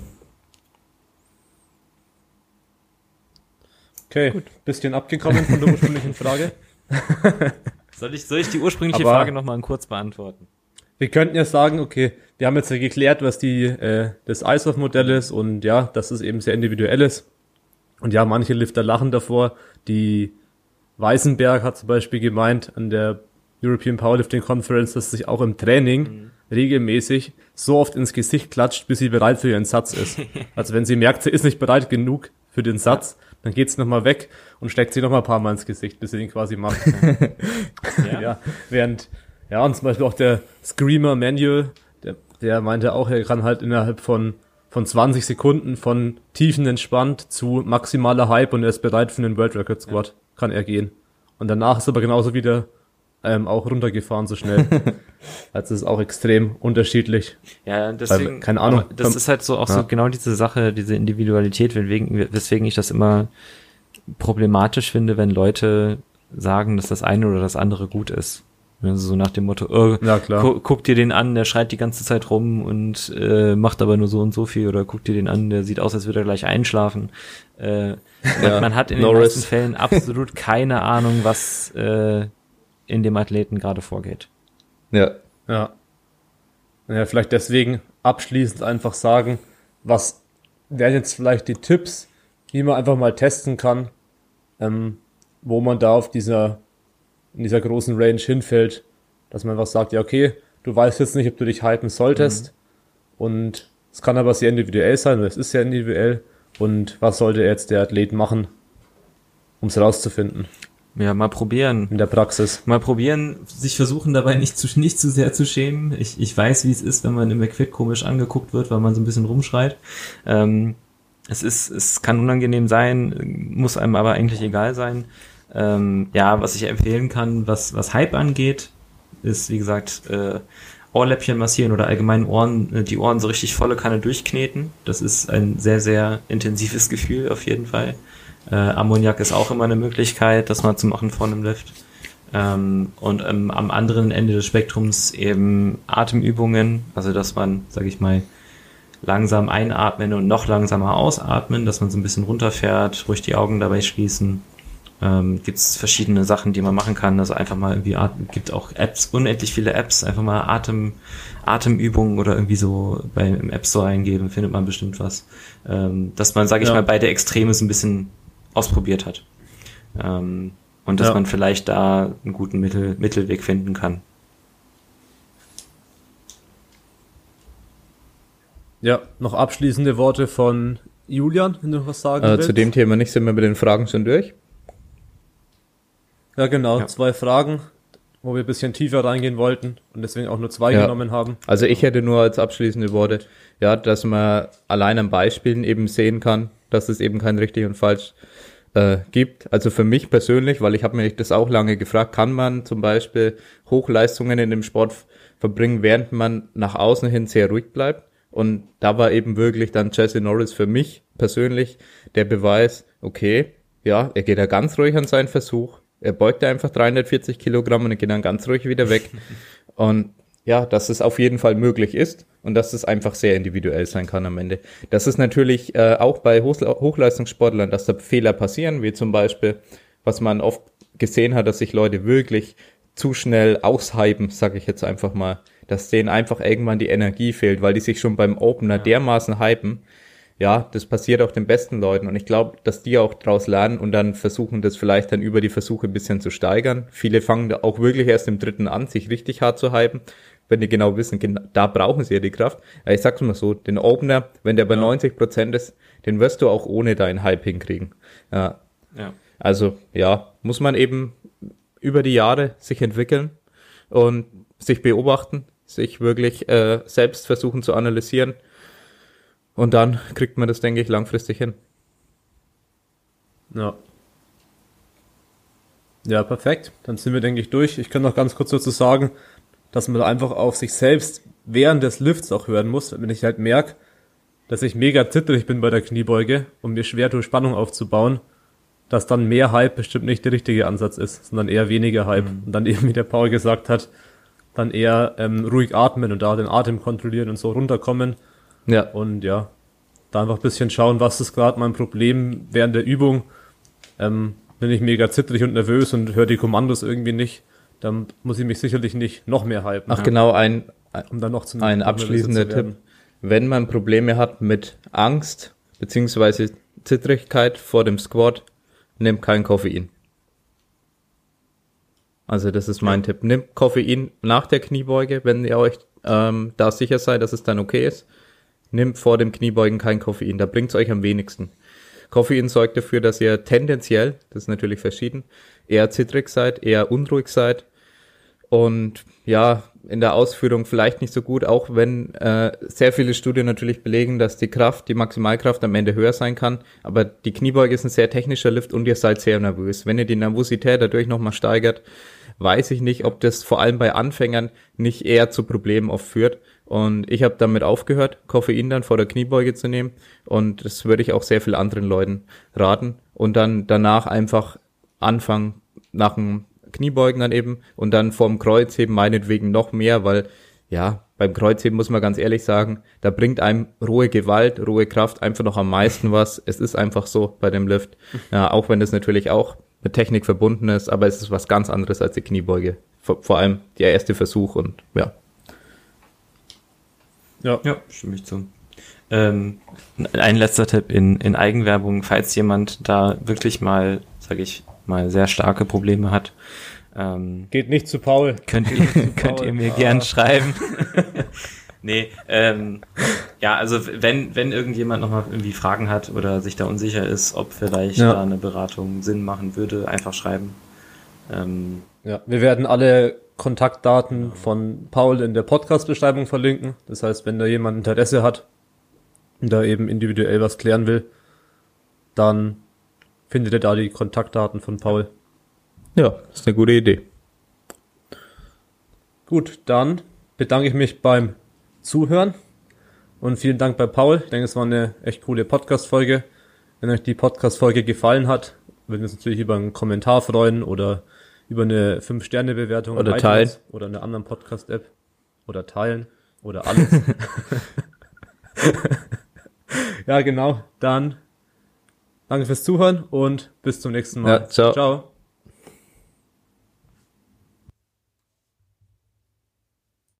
Okay, Gut. bisschen abgekommen von der ursprünglichen Frage. soll, ich, soll ich die ursprüngliche Aber Frage nochmal kurz beantworten? Wir könnten ja sagen, okay, wir haben jetzt ja geklärt, was die, äh, das ISOF-Modell ist und ja, dass es eben sehr individuell ist. Und ja, manche Lifter lachen davor. Die Weißenberg hat zum Beispiel gemeint an der European Powerlifting Conference, dass sich auch im Training mhm. regelmäßig so oft ins Gesicht klatscht, bis sie bereit für ihren Satz ist. also wenn sie merkt, sie ist nicht bereit genug für den Satz, dann geht sie nochmal weg und steckt sie nochmal ein paar Mal ins Gesicht, bis sie ihn quasi macht. ja. ja. Während, ja, und zum Beispiel auch der Screamer Manual, der, der meinte auch, er kann halt innerhalb von von 20 Sekunden von tiefen entspannt zu maximaler Hype und er ist bereit für einen World Record Squad, ja. kann er gehen. Und danach ist aber genauso wieder ähm, auch runtergefahren so schnell. also es ist auch extrem unterschiedlich. Ja, deswegen, Weil, keine Ahnung. Das ist halt so auch ja. so genau diese Sache, diese Individualität, weswegen, weswegen ich das immer problematisch finde, wenn Leute sagen, dass das eine oder das andere gut ist. Also so nach dem Motto, oh, ja, klar. Gu guck dir den an, der schreit die ganze Zeit rum und äh, macht aber nur so und so viel oder guck dir den an, der sieht aus, als würde er gleich einschlafen. Äh, ja, man hat in Norris. den meisten Fällen absolut keine Ahnung, was äh, in dem Athleten gerade vorgeht. Ja. Ja. Ja, vielleicht deswegen abschließend einfach sagen, was wären jetzt vielleicht die Tipps, wie man einfach mal testen kann, ähm, wo man da auf dieser, in dieser großen Range hinfällt, dass man einfach sagt, ja, okay, du weißt jetzt nicht, ob du dich hypen solltest mhm. und es kann aber sehr individuell sein, oder es ist sehr individuell und was sollte jetzt der Athlet machen, um es rauszufinden? Ja, mal probieren. In der Praxis. Mal probieren, sich versuchen dabei nicht zu, nicht zu sehr zu schämen. Ich, ich weiß, wie es ist, wenn man im McFit komisch angeguckt wird, weil man so ein bisschen rumschreit. Ähm, es ist, es kann unangenehm sein, muss einem aber eigentlich egal sein. Ähm, ja, was ich empfehlen kann, was, was Hype angeht, ist, wie gesagt, äh, Ohrläppchen massieren oder allgemein Ohren, äh, die Ohren so richtig volle Kanne durchkneten. Das ist ein sehr, sehr intensives Gefühl auf jeden Fall. Äh, Ammoniak ist auch immer eine Möglichkeit, das mal zu machen vor einem Lift. Ähm, und ähm, am anderen Ende des Spektrums eben Atemübungen, also dass man, sage ich mal, langsam einatmen und noch langsamer ausatmen, dass man so ein bisschen runterfährt, ruhig die Augen dabei schließen. Ähm, gibt es verschiedene Sachen, die man machen kann. Also einfach mal irgendwie gibt auch Apps, unendlich viele Apps, einfach mal Atem, Atemübungen oder irgendwie so beim App Store eingeben, findet man bestimmt was. Ähm, dass man, sage ich ja. mal, beide Extreme so ein bisschen ausprobiert hat. Ähm, und dass ja. man vielleicht da einen guten Mittel, Mittelweg finden kann. Ja, noch abschließende Worte von Julian, wenn du noch was sagen äh, willst. Zu dem Thema nicht, sind wir mit den Fragen schon durch. Ja, genau, ja. zwei Fragen, wo wir ein bisschen tiefer reingehen wollten und deswegen auch nur zwei ja. genommen haben. Also ich hätte nur als abschließende Worte, ja, dass man allein an Beispielen eben sehen kann, dass es eben kein richtig und falsch äh, gibt. Also für mich persönlich, weil ich habe mir das auch lange gefragt, kann man zum Beispiel Hochleistungen in dem Sport verbringen, während man nach außen hin sehr ruhig bleibt? Und da war eben wirklich dann Jesse Norris für mich persönlich der Beweis, okay, ja, er geht da ganz ruhig an seinen Versuch, er beugt einfach 340 Kilogramm und er geht dann ganz ruhig wieder weg. und ja, dass es auf jeden Fall möglich ist und dass es einfach sehr individuell sein kann am Ende. Das ist natürlich äh, auch bei Hochleistungssportlern, dass da Fehler passieren, wie zum Beispiel, was man oft gesehen hat, dass sich Leute wirklich zu schnell aushypen, sage ich jetzt einfach mal, dass denen einfach irgendwann die Energie fehlt, weil die sich schon beim Opener ja. dermaßen hypen, ja, das passiert auch den besten Leuten und ich glaube, dass die auch daraus lernen und dann versuchen, das vielleicht dann über die Versuche ein bisschen zu steigern. Viele fangen da auch wirklich erst im dritten an, sich richtig hart zu hypen, wenn die genau wissen, da brauchen sie ja die Kraft. Ich sag's mal so, den Opener, wenn der bei ja. 90 Prozent ist, den wirst du auch ohne deinen Hype hinkriegen. Ja. ja. Also, ja, muss man eben über die Jahre sich entwickeln und sich beobachten, sich wirklich äh, selbst versuchen zu analysieren und dann kriegt man das, denke ich, langfristig hin. Ja. Ja, perfekt. Dann sind wir, denke ich, durch. Ich kann noch ganz kurz dazu sagen, dass man einfach auf sich selbst während des Lifts auch hören muss. Wenn ich halt merke, dass ich mega zittrig bin bei der Kniebeuge und mir schwer tue, Spannung aufzubauen, dass dann mehr Hype bestimmt nicht der richtige Ansatz ist, sondern eher weniger Hype. Mhm. Und dann eben, wie der Paul gesagt hat, dann eher ähm, ruhig atmen und da den Atem kontrollieren und so runterkommen ja. Und ja, da einfach ein bisschen schauen, was ist gerade mein Problem während der Übung. Ähm, bin ich mega zittrig und nervös und höre die Kommandos irgendwie nicht, dann muss ich mich sicherlich nicht noch mehr halten. Ach genau, ein, um dann noch zum ein abschließender Tipp. Wenn man Probleme hat mit Angst beziehungsweise Zittrigkeit vor dem Squat, nehmt kein Koffein. Also das ist mein ja. Tipp. Nehmt Koffein nach der Kniebeuge, wenn ihr euch ähm, da sicher seid, dass es dann okay ist. Nimmt vor dem Kniebeugen kein Koffein, da bringt's euch am wenigsten. Koffein sorgt dafür, dass ihr tendenziell, das ist natürlich verschieden, eher zittrig seid, eher unruhig seid und ja, in der Ausführung vielleicht nicht so gut, auch wenn äh, sehr viele Studien natürlich belegen, dass die Kraft, die Maximalkraft am Ende höher sein kann, aber die Kniebeuge ist ein sehr technischer Lift und ihr seid sehr nervös. Wenn ihr die Nervosität dadurch nochmal steigert, weiß ich nicht, ob das vor allem bei Anfängern nicht eher zu Problemen oft führt. Und ich habe damit aufgehört, Koffein dann vor der Kniebeuge zu nehmen. Und das würde ich auch sehr vielen anderen Leuten raten. Und dann danach einfach anfangen, nach dem Kniebeugen dann eben und dann vorm Kreuzheben meinetwegen noch mehr, weil ja, beim Kreuzheben muss man ganz ehrlich sagen, da bringt einem rohe Gewalt, rohe Kraft einfach noch am meisten was. Es ist einfach so bei dem Lift. Ja, auch wenn das natürlich auch mit Technik verbunden ist, aber es ist was ganz anderes als die Kniebeuge. Vor, vor allem der erste Versuch und ja. Ja, ja stimme ich zu. Ähm, ein letzter Tipp in, in Eigenwerbung, falls jemand da wirklich mal, sage ich mal, sehr starke Probleme hat. Ähm, Geht nicht zu Paul. Könnt ihr, könnt ihr mir ah. gern schreiben. nee, ähm, ja, also wenn, wenn irgendjemand nochmal irgendwie Fragen hat oder sich da unsicher ist, ob vielleicht ja. da eine Beratung Sinn machen würde, einfach schreiben. Ähm, ja, wir werden alle Kontaktdaten von Paul in der Podcast-Beschreibung verlinken. Das heißt, wenn da jemand Interesse hat und da eben individuell was klären will, dann findet ihr da die Kontaktdaten von Paul. Ja, ist eine gute Idee. Gut, dann bedanke ich mich beim Zuhören und vielen Dank bei Paul. Ich denke, es war eine echt coole Podcast-Folge. Wenn euch die Podcast-Folge gefallen hat, würden wir uns natürlich über einen Kommentar freuen oder über eine 5-Sterne-Bewertung oder teilen oder eine anderen Podcast-App oder teilen oder alles. ja, genau. Dann danke fürs Zuhören und bis zum nächsten Mal. Ja, ciao. ciao.